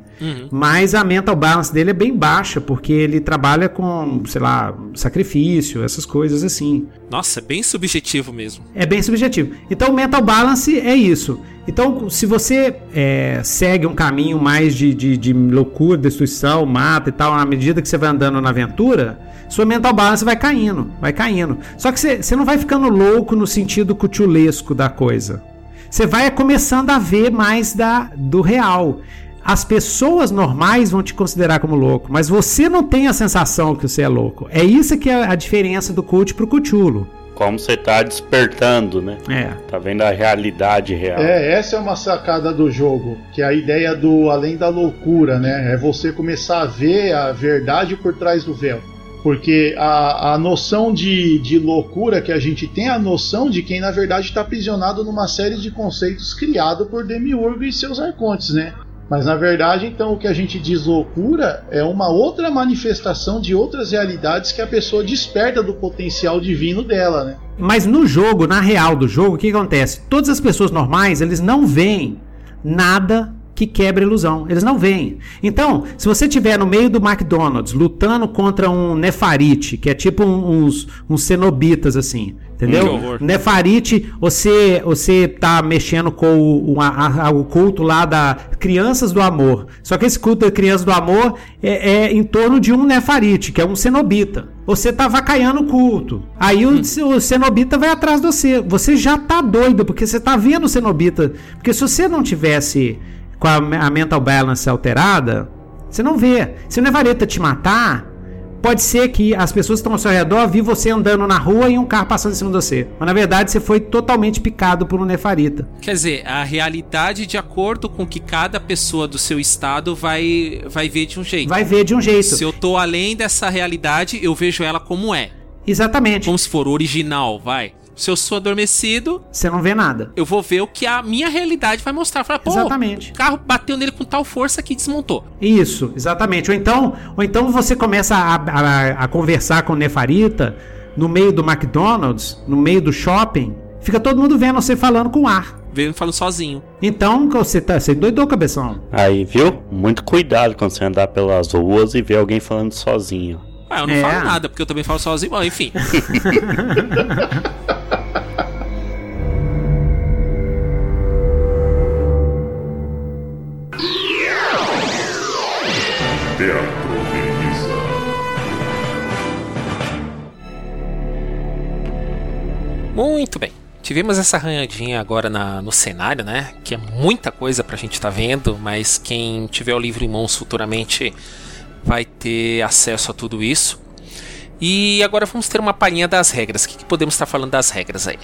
mas a mental balance dele é bem baixa, porque ele trabalha com, sei lá, sacrifício, essas coisas assim. Nossa, é bem subjetivo mesmo. É bem subjetivo. Então, o mental balance é isso. Então, se você é, segue um caminho mais de, de, de loucura, destruição, mata e tal, à medida que você vai andando na aventura, sua mental balance vai caindo, vai caindo. Só que você, você não vai ficando louco no sentido cutulesco da coisa. Você vai começando a ver mais da, do real. As pessoas normais vão te considerar como louco, mas você não tem a sensação que você é louco. É isso que é a diferença do cult pro cutulo. Como você tá despertando, né? É. Tá vendo a realidade real. É, essa é uma sacada do jogo, que é a ideia do além da loucura, né? É você começar a ver a verdade por trás do véu. Porque a, a noção de, de loucura que a gente tem é a noção de quem na verdade está aprisionado numa série de conceitos criados por Demiurgo e seus arcontes, né? Mas na verdade, então, o que a gente diz loucura é uma outra manifestação de outras realidades que a pessoa desperta do potencial divino dela, né? Mas no jogo, na real do jogo, o que acontece? Todas as pessoas normais, eles não veem nada que quebra a ilusão. Eles não veem. Então, se você estiver no meio do McDonald's lutando contra um Nefarite, que é tipo um- uns, uns cenobitas assim, entendeu? Nefarite, você você tá mexendo com o, o, a- o culto lá da Crianças do Amor. Só que esse culto da Crianças do Amor é, é em torno de um Nefarite, que é um cenobita. Você tá vacaiando o culto. Aí o, o cenobita vai atrás de você. Você já tá doido, porque você tá vendo o cenobita. Porque se você não tivesse com a, a mental balance alterada, você não vê. Se o Nevareta te matar, Pode ser que as pessoas que estão ao seu redor vi você andando na rua e um carro passando em cima de você. Mas na verdade você foi totalmente picado por um nefarita. Quer dizer, a realidade de acordo com que cada pessoa do seu estado vai, vai ver de um jeito. Vai ver de um jeito. Se eu tô além dessa realidade, eu vejo ela como é. Exatamente. Vamos se for original, vai. Se eu sou adormecido, Você não vê nada. eu vou ver o que a minha realidade vai mostrar. Falar, pô, Exatamente. o carro bateu nele com tal força que desmontou. Isso, exatamente. Ou então, ou então você começa a, a- a conversar com o Nefarita no meio do McDonald's, no meio do shopping, fica todo mundo vendo você falando com ar. Veio falando sozinho. Então, você tá, você doidou, cabeção. Aí, viu? Muito cuidado quando você andar pelas ruas e ver alguém falando sozinho. Ah, eu não É. falo nada, porque eu também falo sozinho. Bom, enfim. Muito bem. Tivemos essa arranhadinha agora na- no cenário, né? Que é muita coisa pra gente tá vendo, mas quem tiver o livro em mãos futuramente vai ter acesso a tudo isso. E agora vamos ter uma palhinha das regras. O que, que podemos estar falando das regras aí?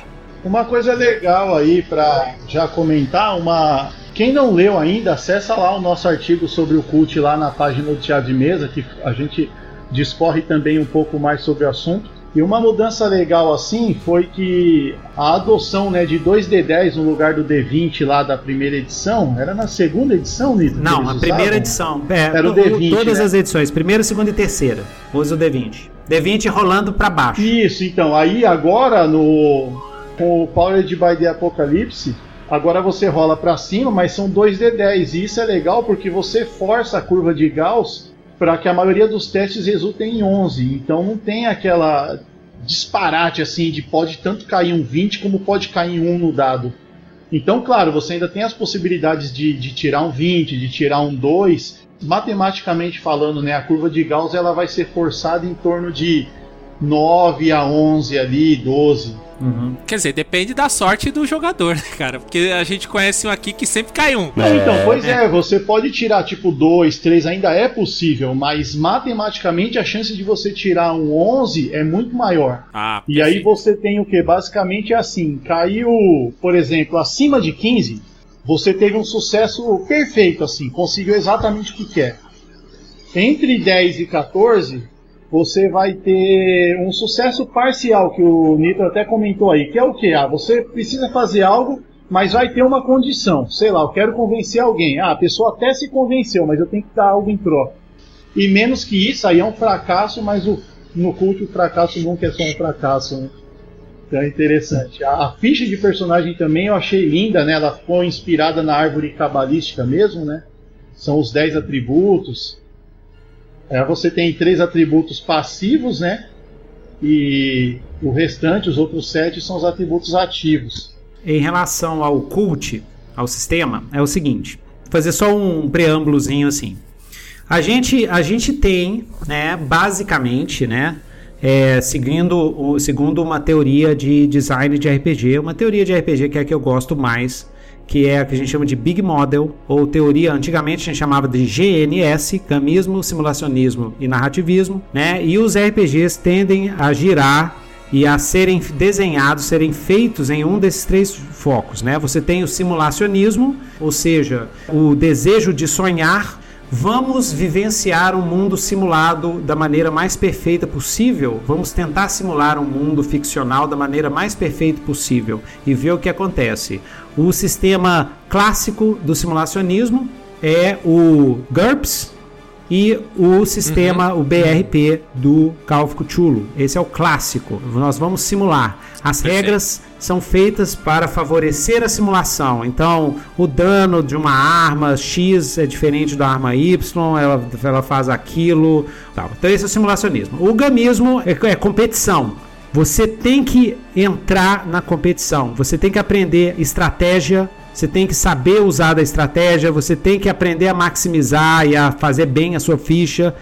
Uma coisa legal aí pra já comentar, uma quem não leu ainda, acessa lá o nosso artigo sobre o cult lá na página do Teatro de Mesa, que a gente discorre também um pouco mais sobre o assunto. E uma mudança legal assim foi que a adoção né, de 2D10 no lugar do D20 lá da primeira edição, era na segunda edição, Nito? Não, eles a primeira edição. É, Era o to- D20, Todas né? as edições, primeira, segunda e terceira. Usa o D20. D20 rolando pra baixo. Isso, então, aí agora no com o Powered by the Apocalypse, agora você rola pra cima, mas são 2d10, e isso é legal porque você força a curva de Gauss para que a maioria dos testes resultem em 11. Então não tem aquela disparate assim de pode tanto cair um 20 como pode cair um no dado. Então, claro, você ainda tem as possibilidades de, de tirar um 20, de tirar um 2. Matematicamente falando, né, a curva de Gauss ela vai ser forçada em torno de 9 a 11 ali, 12. Uhum. Quer dizer, depende da sorte do jogador, né, cara? Porque a gente conhece um aqui que sempre cai um. Não, então, pois é, você pode tirar tipo 2, 3, ainda é possível, mas matematicamente a chance de você tirar um 11 é muito maior. Ah, E aí perfeito. você tem o que? Basicamente é assim: caiu, por exemplo, acima de 15, você teve um sucesso perfeito, assim, conseguiu exatamente o que quer. Entre 10 e 14, você vai ter um sucesso parcial, que o Nito até comentou aí, que é o que? Ah, você precisa fazer algo, mas vai ter uma condição. Sei lá, eu quero convencer alguém. Ah, a pessoa até se convenceu, mas eu tenho que dar algo em troca. E menos que isso, aí é um fracasso, mas o, no culto o fracasso nunca é só um fracasso, né? Então é interessante. A, a ficha de personagem também eu achei linda, né? Ela foi inspirada na árvore cabalística mesmo, né? São os 10 atributos. É, você tem três atributos passivos, né? E o restante, os outros sete, são os atributos ativos. Em relação ao cult, ao sistema, é o seguinte: fazer só um preâmbulozinho assim. A gente, a gente tem, né, basicamente, né, é, seguindo, segundo uma teoria de design de RPG, uma teoria de RPG que é a que eu gosto mais, que é a que a gente chama de Big Model, ou teoria, antigamente a gente chamava de GNS, Gamismo, Simulacionismo e Narrativismo, né? E os RPGs tendem a girar e a serem desenhados, serem feitos em um desses três focos, né? Você tem o simulacionismo, ou seja, o desejo de sonhar Vamos vivenciar um mundo simulado da maneira mais perfeita possível. Vamos tentar simular um mundo ficcional da maneira mais perfeita possível e ver o que acontece. O sistema clássico do simulacionismo é o GURPS e o sistema, o BRP do Call of Cthulhu. Esse é o clássico. Nós vamos simular. As Perfeito. regras são feitas para favorecer a simulação. Então, o dano de uma arma X é diferente da arma Y, ela, ela faz aquilo. Tal. Então, esse é o simulacionismo. O gamismo é, é competição. Você tem que entrar na competição. Você tem que aprender estratégia. Você tem que saber usar da estratégia. Você tem que aprender a maximizar e a fazer bem a sua ficha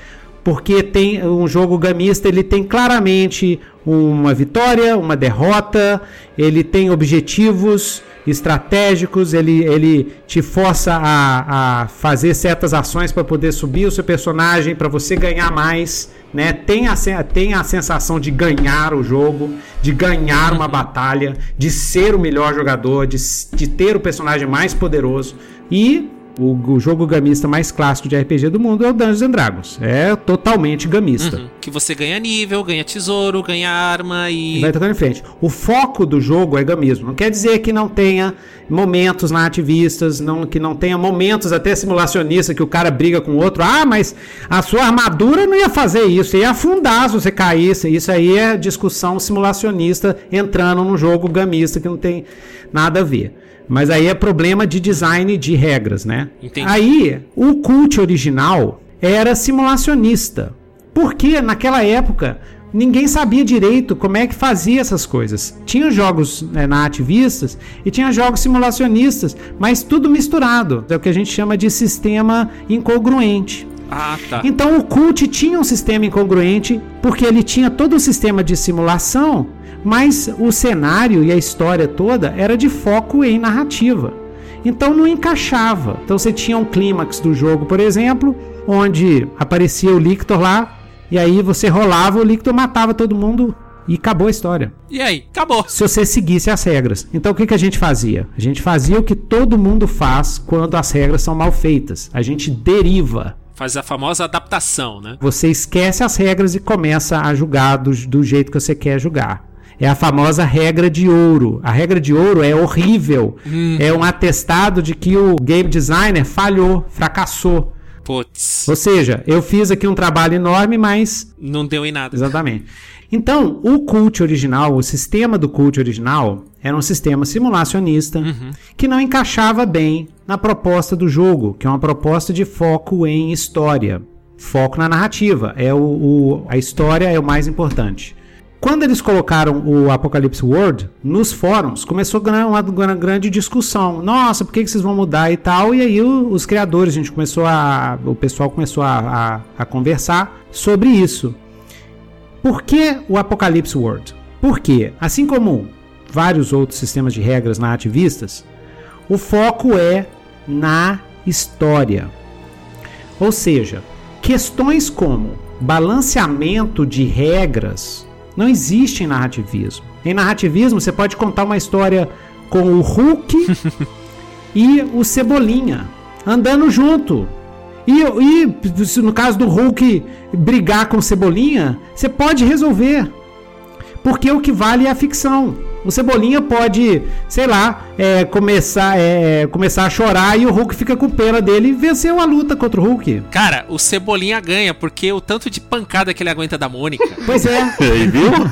porque tem um jogo gamista, ele tem claramente uma vitória, uma derrota, ele tem objetivos estratégicos, ele, ele te força a, a fazer certas ações para poder subir o seu personagem, para você ganhar mais, né? Tem a, tem a sensação de ganhar o jogo, de ganhar uma batalha, de ser o melhor jogador, de, de ter o personagem mais poderoso e O, o jogo gamista mais clássico de RPG do mundo é o Dungeons and Dragons. É totalmente gamista. Uhum. Que você ganha nível, ganha tesouro, ganha arma e. E vai tocando em frente. O foco do jogo é gamismo. Não quer dizer que não tenha momentos narrativistas, não, que não tenha momentos até simulacionista que o cara briga com o outro. Ah, mas a sua armadura não ia fazer isso, ia afundar se você caísse. Isso aí é discussão simulacionista entrando num jogo gamista que não tem nada a ver. Mas aí é problema de design de regras, né? Entendi. Aí, o cult original era simulacionista. Porque naquela época ninguém sabia direito como é que fazia essas coisas. Tinha jogos né, nativistas e tinha jogos simulacionistas, mas tudo misturado. É o que a gente chama de sistema incongruente. Ah, tá. Então o Cult tinha um sistema incongruente porque ele tinha todo o sistema de simulação, mas o cenário e a história toda era de foco em narrativa. Então não encaixava. Então você tinha um clímax do jogo, por exemplo, onde aparecia o Lictor lá, e aí você rolava, o Lictor matava todo mundo e acabou a história. E aí? Acabou. Se você seguisse as regras. Então o que, que a gente fazia? A gente fazia o que todo mundo faz quando as regras são mal feitas. A gente deriva. Faz a famosa adaptação, né? Você esquece as regras e começa a julgar do, do jeito que você quer julgar. É a famosa regra de ouro. A regra de ouro é horrível. É um atestado de que o game designer falhou, fracassou. Putz, Ou seja, eu fiz aqui um trabalho enorme, mas não deu em nada. Exatamente. Então, o cult original, o sistema do cult original, era um sistema simulacionista que não encaixava bem na proposta do jogo, que é uma proposta de foco em história. Foco na narrativa. É o, o- a história é o mais importante. Quando eles colocaram o Apocalypse World nos fóruns, começou gra- uma, uma grande discussão. Nossa, por que, que vocês vão mudar e tal? E aí o- os criadores, a gente começou a. O pessoal começou a, a- a conversar sobre isso. Por que o Apocalypse World? Porque, assim como vários outros sistemas de regras narrativistas, o foco é na história. Ou seja, questões como balanceamento de regras não existem em narrativismo. Em narrativismo, você pode contar uma história com o Hulk e o Cebolinha andando junto. E, e no caso do Hulk brigar com o Cebolinha, você pode resolver. Porque o que vale é a ficção. O Cebolinha pode, sei lá, é, começar, é, começar a chorar e o Hulk fica com pena dele e venceu a luta contra o Hulk. Cara, o Cebolinha ganha, porque o tanto de pancada que ele aguenta da Mônica. Pois é, Aí, viu?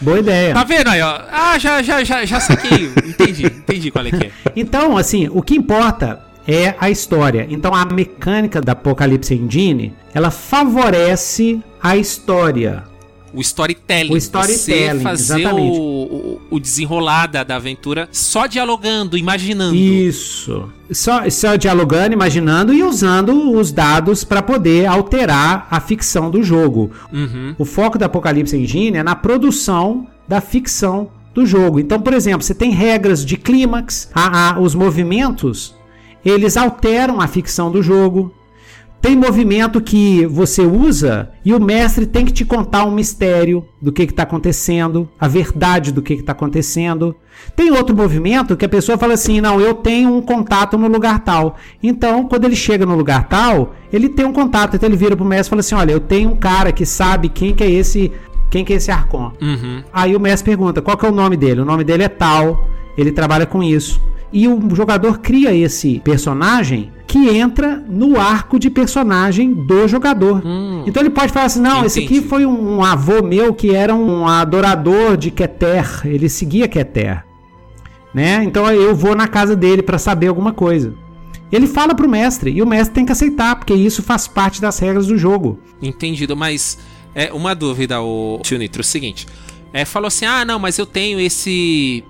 boa ideia. Tá vendo aí, ó? Ah, já, já, já, já saquei. Entendi, entendi qual é que é. Então, assim, o que importa é a história. Então, a mecânica da Apocalipse Engine, ela favorece a história. O storytelling. O storytelling, Você fazer exatamente. o, o, o desenrolar da, da aventura só dialogando, imaginando. Isso. Só, só dialogando, imaginando e usando os dados para poder alterar a ficção do jogo. Uhum. O foco da Apocalipse Engine é na produção da ficção do jogo. Então, por exemplo, você tem regras de clímax, a- a- os movimentos, eles alteram a ficção do jogo. Tem movimento que você usa e o mestre tem que te contar um mistério do que está acontecendo, a verdade do que está acontecendo. Tem outro movimento que a pessoa fala assim: não, eu tenho um contato no lugar tal. Então, quando ele chega no lugar tal, ele tem um contato. Então ele vira pro mestre e fala assim: olha, eu tenho um cara que sabe quem que é esse, quem que é esse Arcon. Uhum. Aí o mestre pergunta qual que é o nome dele. O nome dele é tal, ele trabalha com isso. E o jogador cria esse personagem que entra no arco de personagem do jogador. Então ele pode falar assim: não, esse aqui Entendi. foi um, um avô meu que era um adorador de Keter, ele seguia Keter. Né? Então eu vou na casa dele para saber alguma coisa. Ele fala pro mestre e o mestre tem que aceitar, porque isso faz parte das regras do jogo. Entendido, mas é uma dúvida, o tio Nitro, é o seguinte. É, falou assim: ah, não, mas eu tenho esse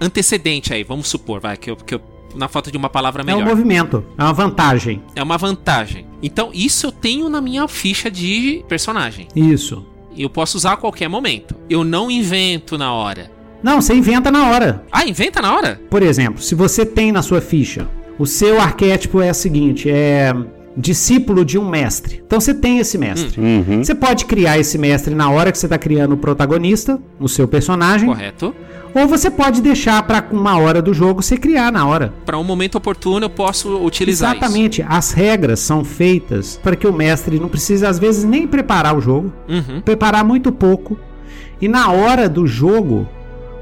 antecedente aí, vamos supor, vai, que eu, que eu na falta de uma palavra É um melhor. movimento, é uma vantagem. É uma vantagem. Então, isso eu tenho na minha ficha de personagem. Isso. Eu posso usar a qualquer momento. Eu não invento na hora. Não, você inventa na hora. Ah, inventa na hora? Por exemplo, se você tem na sua ficha, o seu arquétipo é o seguinte, é discípulo de um mestre. Então você tem esse mestre. Uhum. Você pode criar esse mestre na hora que você está criando o protagonista, o seu personagem, Correto. ou você pode deixar para uma hora do jogo você criar na hora. Para um momento oportuno eu posso utilizar Exatamente. As regras são feitas para que o mestre não precise às vezes nem preparar o jogo, isso. Uhum. preparar muito pouco. E na hora do jogo,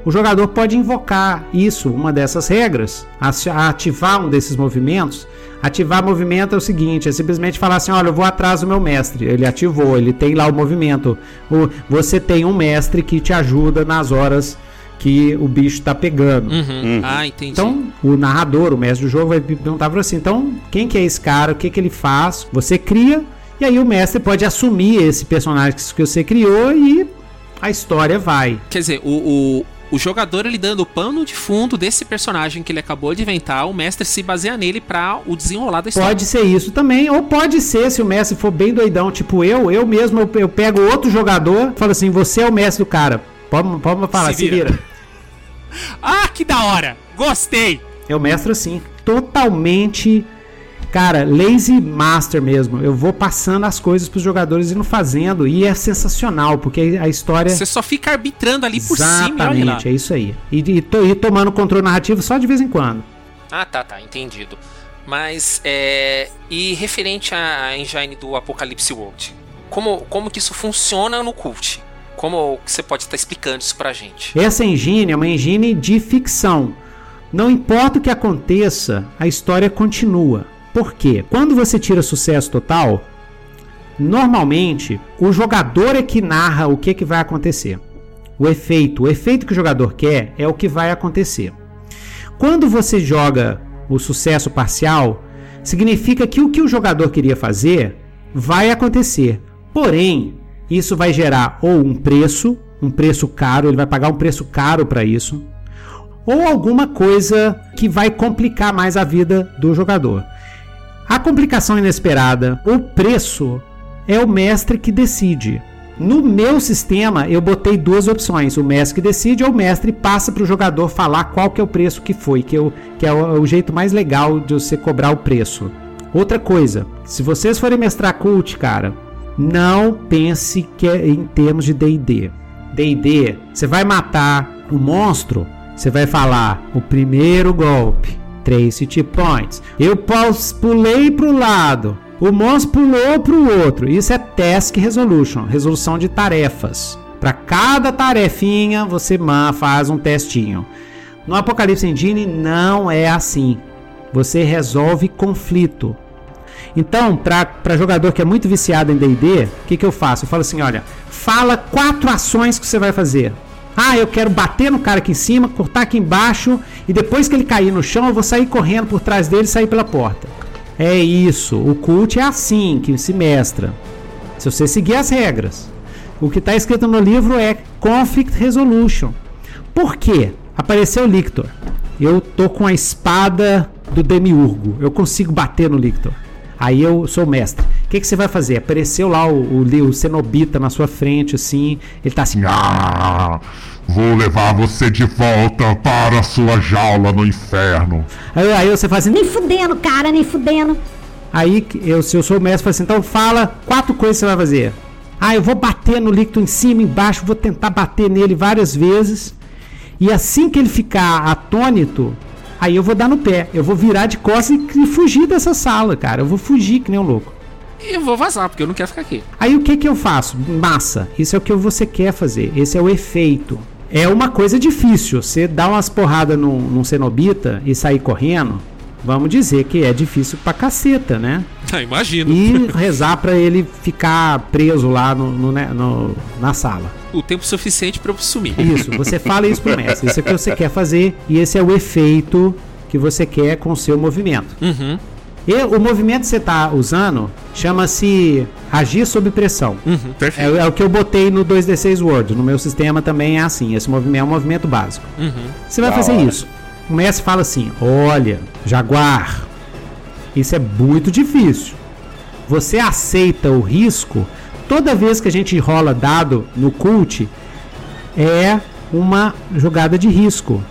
o jogador pode invocar isso, uma dessas regras, ati- ativar um desses movimentos. Ativar movimento é o seguinte: é simplesmente falar assim: olha, eu vou atrás do meu mestre. Ele ativou, ele tem lá o movimento. O- você tem um mestre que te ajuda nas horas que o bicho tá pegando. Uhum. Ah, entendi. Então, o narrador, o mestre do jogo, vai perguntar pra você: então, quem que é esse cara? O que, que ele faz? Você cria, e aí o mestre pode assumir esse personagem que você criou e a história vai. Quer dizer, o, o, o jogador ele dando o pano de fundo desse personagem que ele acabou de inventar, o mestre se baseia nele para o desenrolar da história. Pode ser isso também, ou pode ser, se o mestre for bem doidão, tipo eu, eu mesmo, eu, eu pego outro jogador, falo assim: você é o mestre do cara. Pode, pode falar, Se se vira. vira. Ah, que da hora! Gostei! Eu mestro assim, totalmente. Cara, lazy master mesmo. Eu vou passando as coisas pros jogadores e não fazendo. E é sensacional, porque a história. Você só fica arbitrando ali por cima, e olha lá. Exatamente, é isso aí. E, e, e tomando controle narrativo só de vez em quando. Ah, tá, tá, entendido. Mas, é. E referente à engine do Apocalypse World, como, como que isso funciona no Cult? Como você pode estar explicando isso pra gente? Essa engine é uma engine de ficção. Não importa o que aconteça, a história continua. Por quê? Quando você tira sucesso total, normalmente o jogador é que narra o que, que vai acontecer. O efeito, o efeito que o jogador quer é o que vai acontecer. Quando você joga o sucesso parcial, significa que o que o jogador queria fazer vai acontecer. Porém, isso vai gerar ou um preço, um preço caro, ele vai pagar um preço caro para isso, ou alguma coisa que vai complicar mais a vida do jogador. A complicação inesperada, o preço, é o mestre que decide. No meu sistema, eu botei duas opções: o mestre que decide ou o mestre passa para o jogador falar qual que é o preço que foi, que, eu, que é o, o jeito mais legal de você cobrar o preço. Outra coisa, se vocês forem mestrar cult, cara, não pense que é em termos de D&D. D&D, você vai matar o monstro, você vai falar o primeiro golpe, 3 hit points. Eu pulei pro lado, o monstro pulou pro outro. Isso é task resolution, resolução de tarefas. Para cada tarefinha você faz um testinho. No Apocalipse Engine não é assim. Você resolve conflito. Então, para jogador que é muito viciado em D&D, o que, que eu faço? Eu falo assim, olha, fala quatro ações que você vai fazer. Ah, eu quero bater no cara aqui em cima, cortar aqui embaixo, e depois que ele cair no chão, eu vou sair correndo por trás dele e sair pela porta. É isso, o cult é assim que se mestra. Se você seguir as regras. O que está escrito no livro é Conflict Resolution. Por quê? Apareceu o Lictor. Eu tô com a espada do Demiurgo. Eu consigo bater no Lictor. Aí eu sou mestre. O que, que você vai fazer? Apareceu lá o, o, o Cenobita na sua frente, assim. Ele tá assim. Ah, vou levar você de volta para a sua jaula no inferno. Aí, aí você faz assim. Nem fudendo, cara, nem fudendo. Aí eu, se eu sou o mestre, eu assim, então fala quatro coisas que você vai fazer. Ah, eu vou bater no líquido em cima, embaixo, vou tentar bater nele várias vezes. E assim que ele ficar atônito, aí eu vou dar no pé. Eu vou virar de costas e, fugir dessa sala, cara. Eu vou fugir que nem um louco. E eu vou vazar, porque eu não quero ficar aqui. Aí o que que eu faço? Massa. Isso é o que você quer fazer. Esse é o efeito. É uma coisa difícil. Você dá umas porradas num, num cenobita e sair correndo. Vamos dizer que é difícil pra caceta, né? Ah, imagino. E rezar pra ele ficar preso lá no, no- né, no- na sala. O tempo suficiente pra eu sumir. Isso, você fala isso pro mestre. Isso é o que você quer fazer e esse é o efeito que você quer com o seu movimento. Uhum, E o movimento que você tá usando chama-se agir sob pressão. uhum, É, é o que eu botei no 2D6 Word. No meu sistema também é assim. Esse movimento é um movimento básico. Uhum. Você vai Da fazer hora. isso. O mestre fala assim: Olha, Jaguar, isso é muito difícil. Você aceita o risco. Toda vez que a gente rola dado no cult, é uma jogada de risco.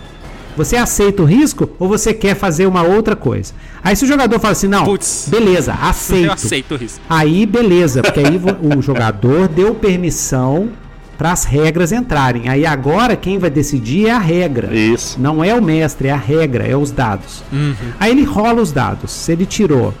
Você aceita o risco ou você quer fazer uma outra coisa? Aí se o jogador fala assim, não, Putz. beleza, aceito. Eu aceito isso. Aí beleza, porque aí o jogador deu permissão para as regras entrarem. Aí agora quem vai decidir é a regra. Isso. Não é o mestre, é a regra, é os dados. Aí ele rola os dados. Se ele tirou,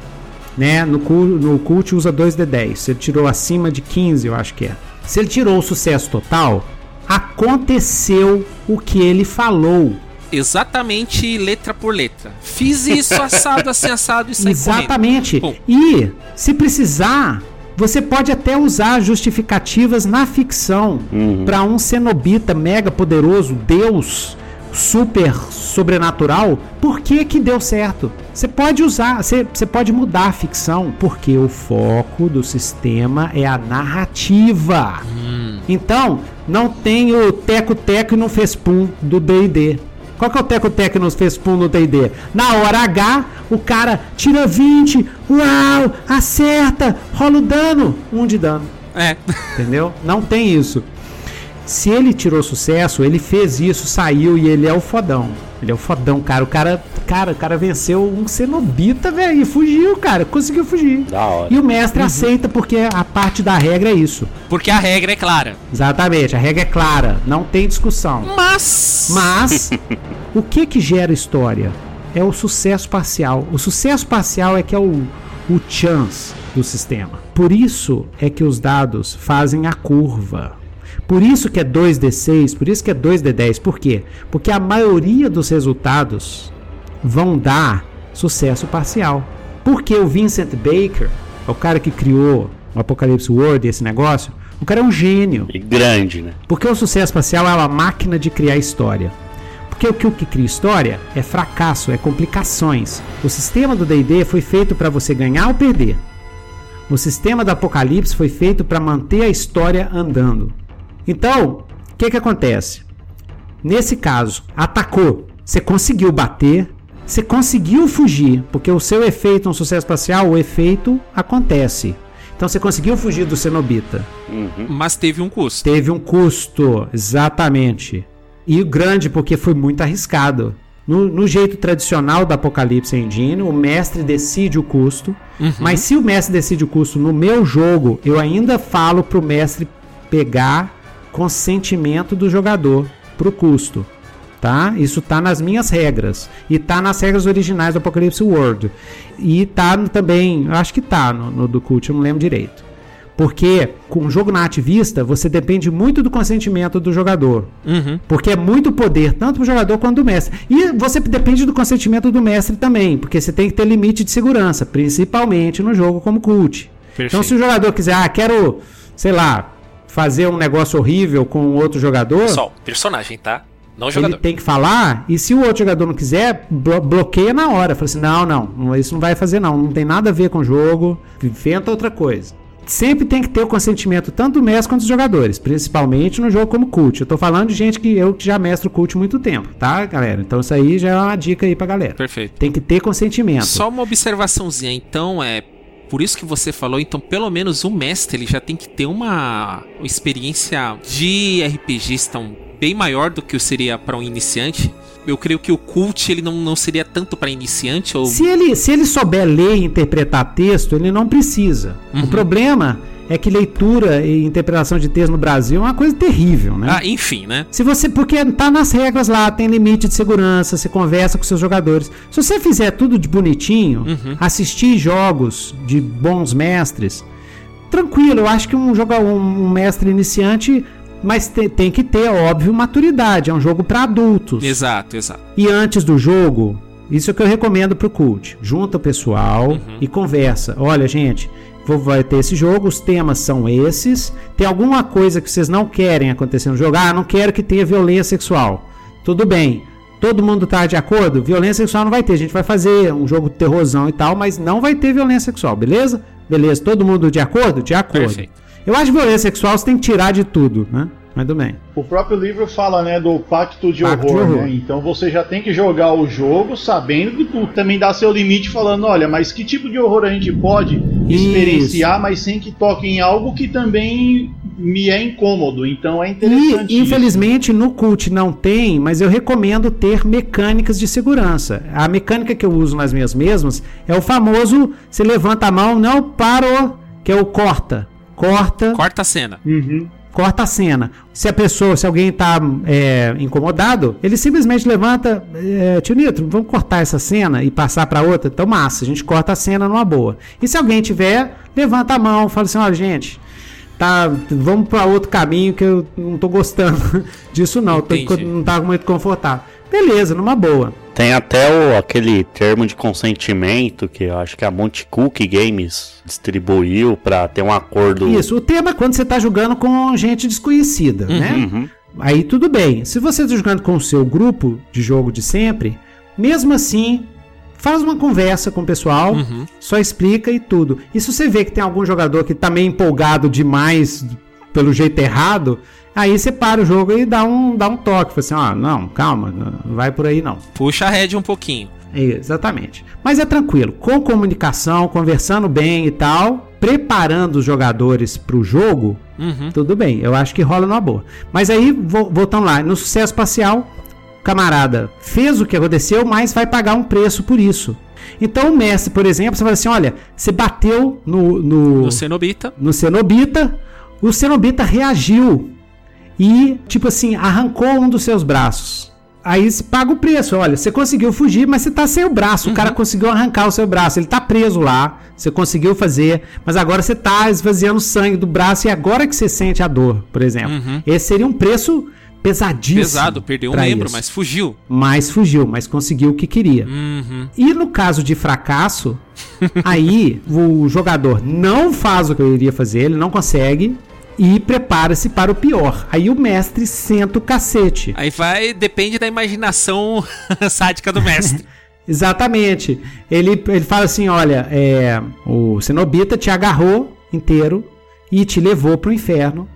né? No, no cult usa 2d10. Se ele tirou acima de 15, eu acho que é. Se ele tirou o sucesso total, aconteceu o que ele falou. Exatamente letra por letra. Fiz isso, assado, assim, assado e saí Exatamente. E, se precisar, você pode até usar justificativas na ficção para um cenobita mega poderoso, Deus super sobrenatural, por que que deu certo? Você pode usar, você, você pode mudar a ficção, porque o foco do sistema é a narrativa. Então, não tem o teco-teco e não fez pum do D&D. Qual que é o teco-teco não fez pum no D&D? Na hora H, o cara tira 20, uau, acerta, rola o dano, um de dano. É. Entendeu? Não tem isso. Se ele tirou sucesso, ele fez isso, saiu e ele é o fodão. Ele é o fodão, cara. O cara, cara, o cara venceu um cenobita, velho, e fugiu, cara. Conseguiu fugir. Da hora. E o mestre aceita porque a parte da regra é isso. Porque a regra é clara. Exatamente, a regra é clara, não tem discussão. Mas. Mas o que que gera história? É o sucesso parcial. O sucesso parcial é que é o, o chance do sistema. Por isso é que os dados fazem a curva. Por isso que é 2d6, por isso que é 2d10. Por quê? Porque a maioria dos resultados vão dar sucesso parcial. Porque o Vincent Baker, é o cara que criou o Apocalipse World, esse negócio, o cara é um gênio. E grande, né? Porque o sucesso parcial é uma máquina de criar história. Porque o que, o que cria história é fracasso, é complicações. O sistema do D&D foi feito para você ganhar ou perder. O sistema do Apocalipse foi feito para manter a história andando. Então, o que, que acontece? Nesse caso, atacou, você conseguiu bater, você conseguiu fugir, porque o seu efeito no sucesso parcial, o efeito acontece. Então você conseguiu fugir do cenobita. Mas teve um custo. Teve um custo, exatamente. E grande, porque foi muito arriscado. No, no jeito tradicional da Apocalipse Engine, o mestre decide o custo. Mas se o mestre decide o custo no meu jogo, eu ainda falo pro mestre pegar consentimento do jogador pro custo. Tá? Isso tá nas minhas regras. E tá nas regras originais do Apocalipse World. E tá também, eu acho que tá no, no do Cult, eu não lembro direito. Porque com um jogo na ativista, você depende muito do consentimento do jogador. Uhum. Porque é muito poder, tanto do jogador quanto do mestre. E você depende do consentimento do mestre também, porque você tem que ter limite de segurança, principalmente no jogo como cult. Então, se o jogador quiser, ah, quero, sei lá, fazer um negócio horrível com outro jogador, Só, personagem, tá? Não ele jogador. tem que falar, e se o outro jogador não quiser, blo- bloqueia na hora. Fala assim: não, não, isso não vai fazer, não. Não tem nada a ver com o jogo, inventa outra coisa. Sempre tem que ter o consentimento tanto do mestre quanto dos jogadores, principalmente no jogo como cult. Eu tô falando de gente que eu que já mestro cult há muito tempo, tá, galera? Então isso aí já é uma dica aí pra galera. Perfeito. Tem que ter consentimento. Só uma observaçãozinha, então, é. Por isso que você falou, então, pelo menos o mestre ele já tem que ter uma experiência de RPGista um, bem maior do que seria para um iniciante. Eu creio que o cult ele não, não seria tanto para iniciante ou Se ele, se ele souber ler e interpretar texto, ele não precisa. Uhum. O problema é que leitura e interpretação de texto no Brasil é uma coisa terrível, né? Ah, enfim, né? Se você. Porque tá nas regras lá, tem limite de segurança, você conversa com seus jogadores. Se você fizer tudo de bonitinho, Uhum. assistir jogos de bons mestres, tranquilo, eu acho que um joga um mestre iniciante, mas te- tem que ter, óbvio, maturidade. É um jogo para adultos. Exato, exato. E antes do jogo, isso é o que eu recomendo pro cult. Junta o pessoal Uhum. e conversa. Olha, gente, vou- vai ter esse jogo, os temas são esses. Tem alguma coisa que vocês não querem acontecer no jogo? Ah, não quero que tenha violência sexual. Tudo bem. Todo mundo tá de acordo? Violência sexual não vai ter. A gente vai fazer um jogo de terrorzão e tal, mas não vai ter violência sexual, beleza? Beleza. Todo mundo de acordo? De acordo. Perfeito. Eu acho que violência sexual você tem que tirar de tudo, né? Mas tudo bem. O próprio livro fala, né, do pacto de Pacto de horror, horror. né? Então você já tem que jogar o jogo sabendo que tu também dá seu limite falando, olha, mas que tipo de horror a gente pode Isso. experienciar, mas sem que toque em algo que também me é incômodo, então é interessante. E, infelizmente, no Cult não tem, mas eu recomendo ter mecânicas de segurança. A mecânica que eu uso nas minhas mesmas é o famoso: você levanta a mão, não parou, que é o corta. Corta. Corta a cena. Uhum. corta a cena. Se a pessoa, se alguém tá é, incomodado, ele simplesmente levanta, é, tio Nitro, vamos cortar essa cena e passar para outra? Então, massa, a gente corta a cena numa boa. E se alguém tiver, levanta a mão, fala assim, ó, gente, tá, vamos para outro caminho que eu não tô gostando disso não, tô, não tá muito confortável. Beleza, numa boa. Tem até o, aquele termo de consentimento que eu acho que a Monte Cook Games distribuiu pra ter um acordo. Isso, o tema é quando você tá jogando com gente desconhecida, né? Uhum. Aí tudo bem. Se você está jogando com o seu grupo de jogo de sempre, mesmo assim, faz uma conversa com o pessoal, Uhum. só explica e tudo. E se você vê que tem algum jogador que tá meio empolgado demais pelo jeito errado, aí você para o jogo e dá um, dá um toque. Fala assim, ó, não, calma, não vai por aí não. Puxa a rédea um pouquinho. Exatamente. Mas é tranquilo, com comunicação, conversando bem e tal, preparando os jogadores para o jogo, Uhum. tudo bem, eu acho que rola numa boa. Mas aí, vo- voltando lá, no sucesso parcial, o camarada fez o que aconteceu, mas vai pagar um preço por isso. Então o mestre, por exemplo, você fala assim: olha, você bateu no, no, No Cenobita. no Cenobita, o Cenobita reagiu e, tipo assim, arrancou um dos seus braços. Aí você paga o preço, olha, você conseguiu fugir, mas você tá sem o braço. O cara conseguiu arrancar o seu braço, ele tá preso lá, você conseguiu fazer, mas agora você tá esvaziando sangue do braço e agora que você sente a dor, por exemplo. Uhum. Esse seria um preço pesadíssimo. Pesado, perdeu um membro, isso. mas fugiu. Mas fugiu, mas conseguiu o que queria. Uhum. E no caso de fracasso, aí o jogador não faz o que eu iria fazer, ele não consegue e prepara-se para o pior. Aí o mestre senta o cacete. Aí vai, depende da imaginação sádica do mestre. Exatamente. Ele, ele fala assim: olha, é, o Cenobita te agarrou inteiro e te levou pro inferno.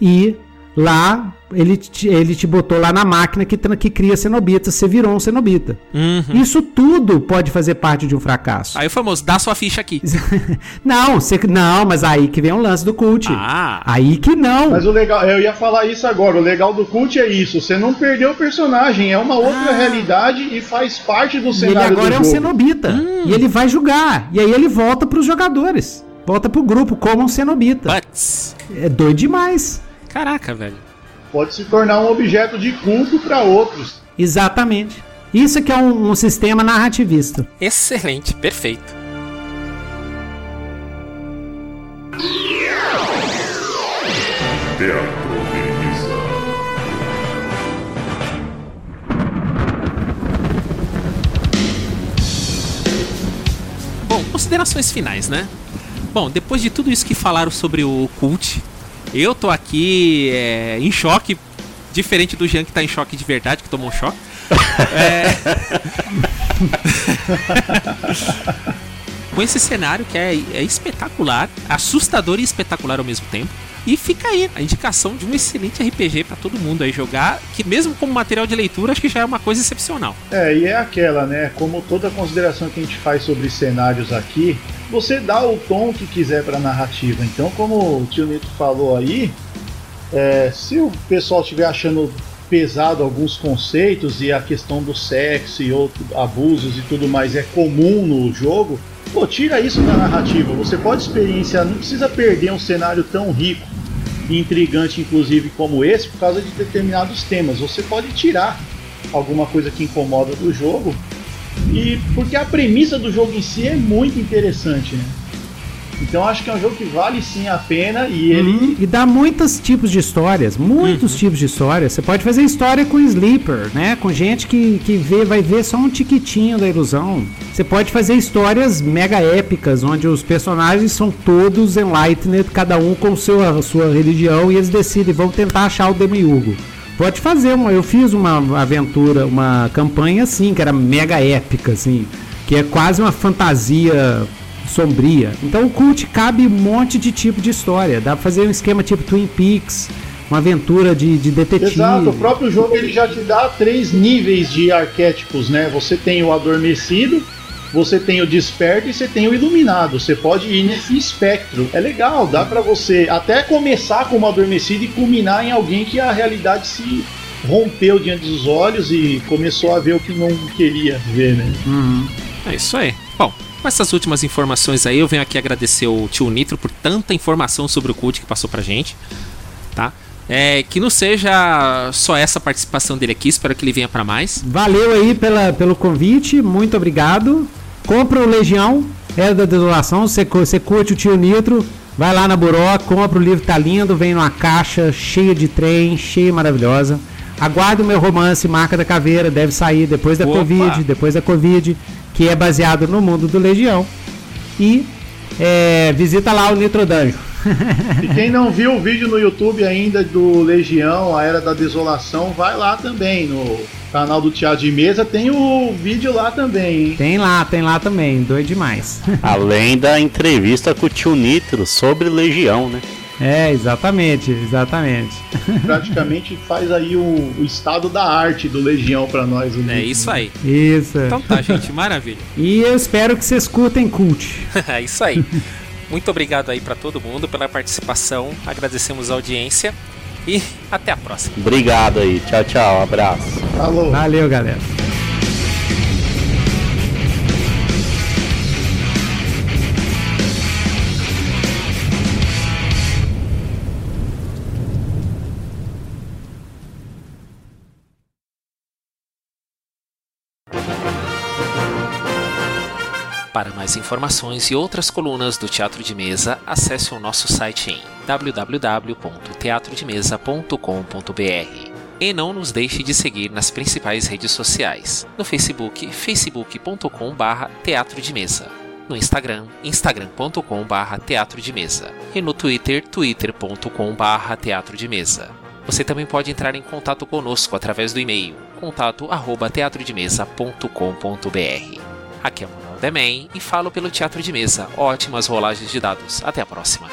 E lá ele te, ele te botou lá na máquina que, que cria cenobitas. Você virou um cenobita. Uhum. Isso tudo pode fazer parte de um fracasso. Aí o famoso, dá sua ficha aqui. não, você, não, mas aí que vem o lance do cult. Ah, Aí que não. Mas o legal, eu ia falar isso agora, o legal do cult é isso, você não perdeu o personagem, é uma outra realidade e faz parte do E ele cenário agora do é um jogo. cenobita. E ele vai julgar. E aí ele volta pros jogadores. Volta pro grupo como um cenobita. Buts. É doido demais. Caraca, velho. Pode se tornar um objeto de culto para outros. Exatamente. Isso que é um, um sistema narrativista. Excelente, perfeito. Teatro. Bom, considerações finais, né? Bom, depois de tudo isso que falaram sobre o cult, eu tô aqui é, em choque, diferente do Jean que tá em choque de verdade, que tomou um choque. É... Com esse cenário que é, é espetacular, assustador e espetacular ao mesmo tempo. E fica aí a indicação de um excelente RPG pra todo mundo aí jogar, que mesmo como material de leitura, acho que já é uma coisa excepcional. É, e é aquela, né? Como toda consideração que a gente faz sobre cenários aqui, você dá o tom que quiser para a narrativa. Então, como o tio Nito falou aí, é, se o pessoal estiver achando pesado alguns conceitos e a questão do sexo e outros abusos e tudo mais é comum no jogo, pô, tira isso da narrativa. Você pode experienciar, não precisa perder um cenário tão rico e intrigante, inclusive, como esse, por causa de determinados temas. Você pode tirar alguma coisa que incomoda do jogo. E porque a premissa do jogo em si é muito interessante, né? Então acho que é um jogo que vale sim a pena e ele Uhum. E dá muitos tipos de histórias, muitos Uhum. tipos de histórias. Você pode fazer história com Sleeper, né? Com gente que, que vê, vai ver só um tiquitinho da ilusão. Você pode fazer histórias mega épicas, onde os personagens são todos enlightened, cada um com seu, a sua religião, e eles decidem, vão tentar achar o Demiurgo. Pode fazer uma. Eu fiz uma aventura, uma campanha assim, que era mega épica, assim, que é quase uma fantasia sombria. Então o cult cabe um monte de tipo de história. Dá pra fazer um esquema tipo Twin Peaks, uma aventura de, de detetive. Exato, o próprio jogo ele já te dá três níveis de arquétipos, né? Você tem o adormecido, você tem o desperto e você tem o iluminado. Você pode ir nesse espectro. É legal, dá para você até começar como adormecido e culminar em alguém que a realidade se rompeu diante dos olhos e começou a ver o que não queria ver, né? Uhum. É isso aí. Bom, com essas últimas informações aí, eu venho aqui agradecer o tio Nitro por tanta informação sobre o cult que passou pra gente, tá? É, que não seja só essa participação dele aqui, espero que ele venha para mais. Valeu aí pela, pelo convite, muito obrigado. Compra o Legião, Era da Desolação, você, você curte o tio Nitro, vai lá na Buró, compra o livro, tá lindo, vem numa caixa cheia de trem, cheia maravilhosa. Aguardo o meu romance Marca da Caveira, deve sair depois da Opa! Covid, depois da Covid, que é baseado no mundo do Legião. E é, visita lá o Nitro Danjo. E quem não viu o vídeo no YouTube ainda do Legião, a Era da Desolação, vai lá também no canal do Teatro de Mesa, tem o vídeo lá também, hein? Tem lá, tem lá também, doido demais. Além da entrevista com o tio Nitro sobre Legião, né? É, exatamente, exatamente. Praticamente faz aí o, o estado da arte do Legião pra nós. É isso aí. Isso. Então tá, gente, maravilha. E eu espero que vocês curtem cult. É isso aí. Muito obrigado aí pra todo mundo pela participação. Agradecemos a audiência e até a próxima. Obrigado aí. Tchau, tchau. Abraço. Falou. Valeu, galera. Para mais informações e outras colunas do Teatro de Mesa, acesse o nosso site em www.teatrodemesa.com.br. E não nos deixe de seguir nas principais redes sociais. No Facebook, facebook.com.br Teatro de Mesa. No Instagram, instagram.com.br Teatro de Mesa. E no Twitter, twitter.com.br Teatro de Mesa. Você também pode entrar em contato conosco através do e-mail contato@teatrodemesa.com.br. Aqui é Manuel Demen e falo pelo Teatro de Mesa. Ótimas rolagens de dados. Até a próxima.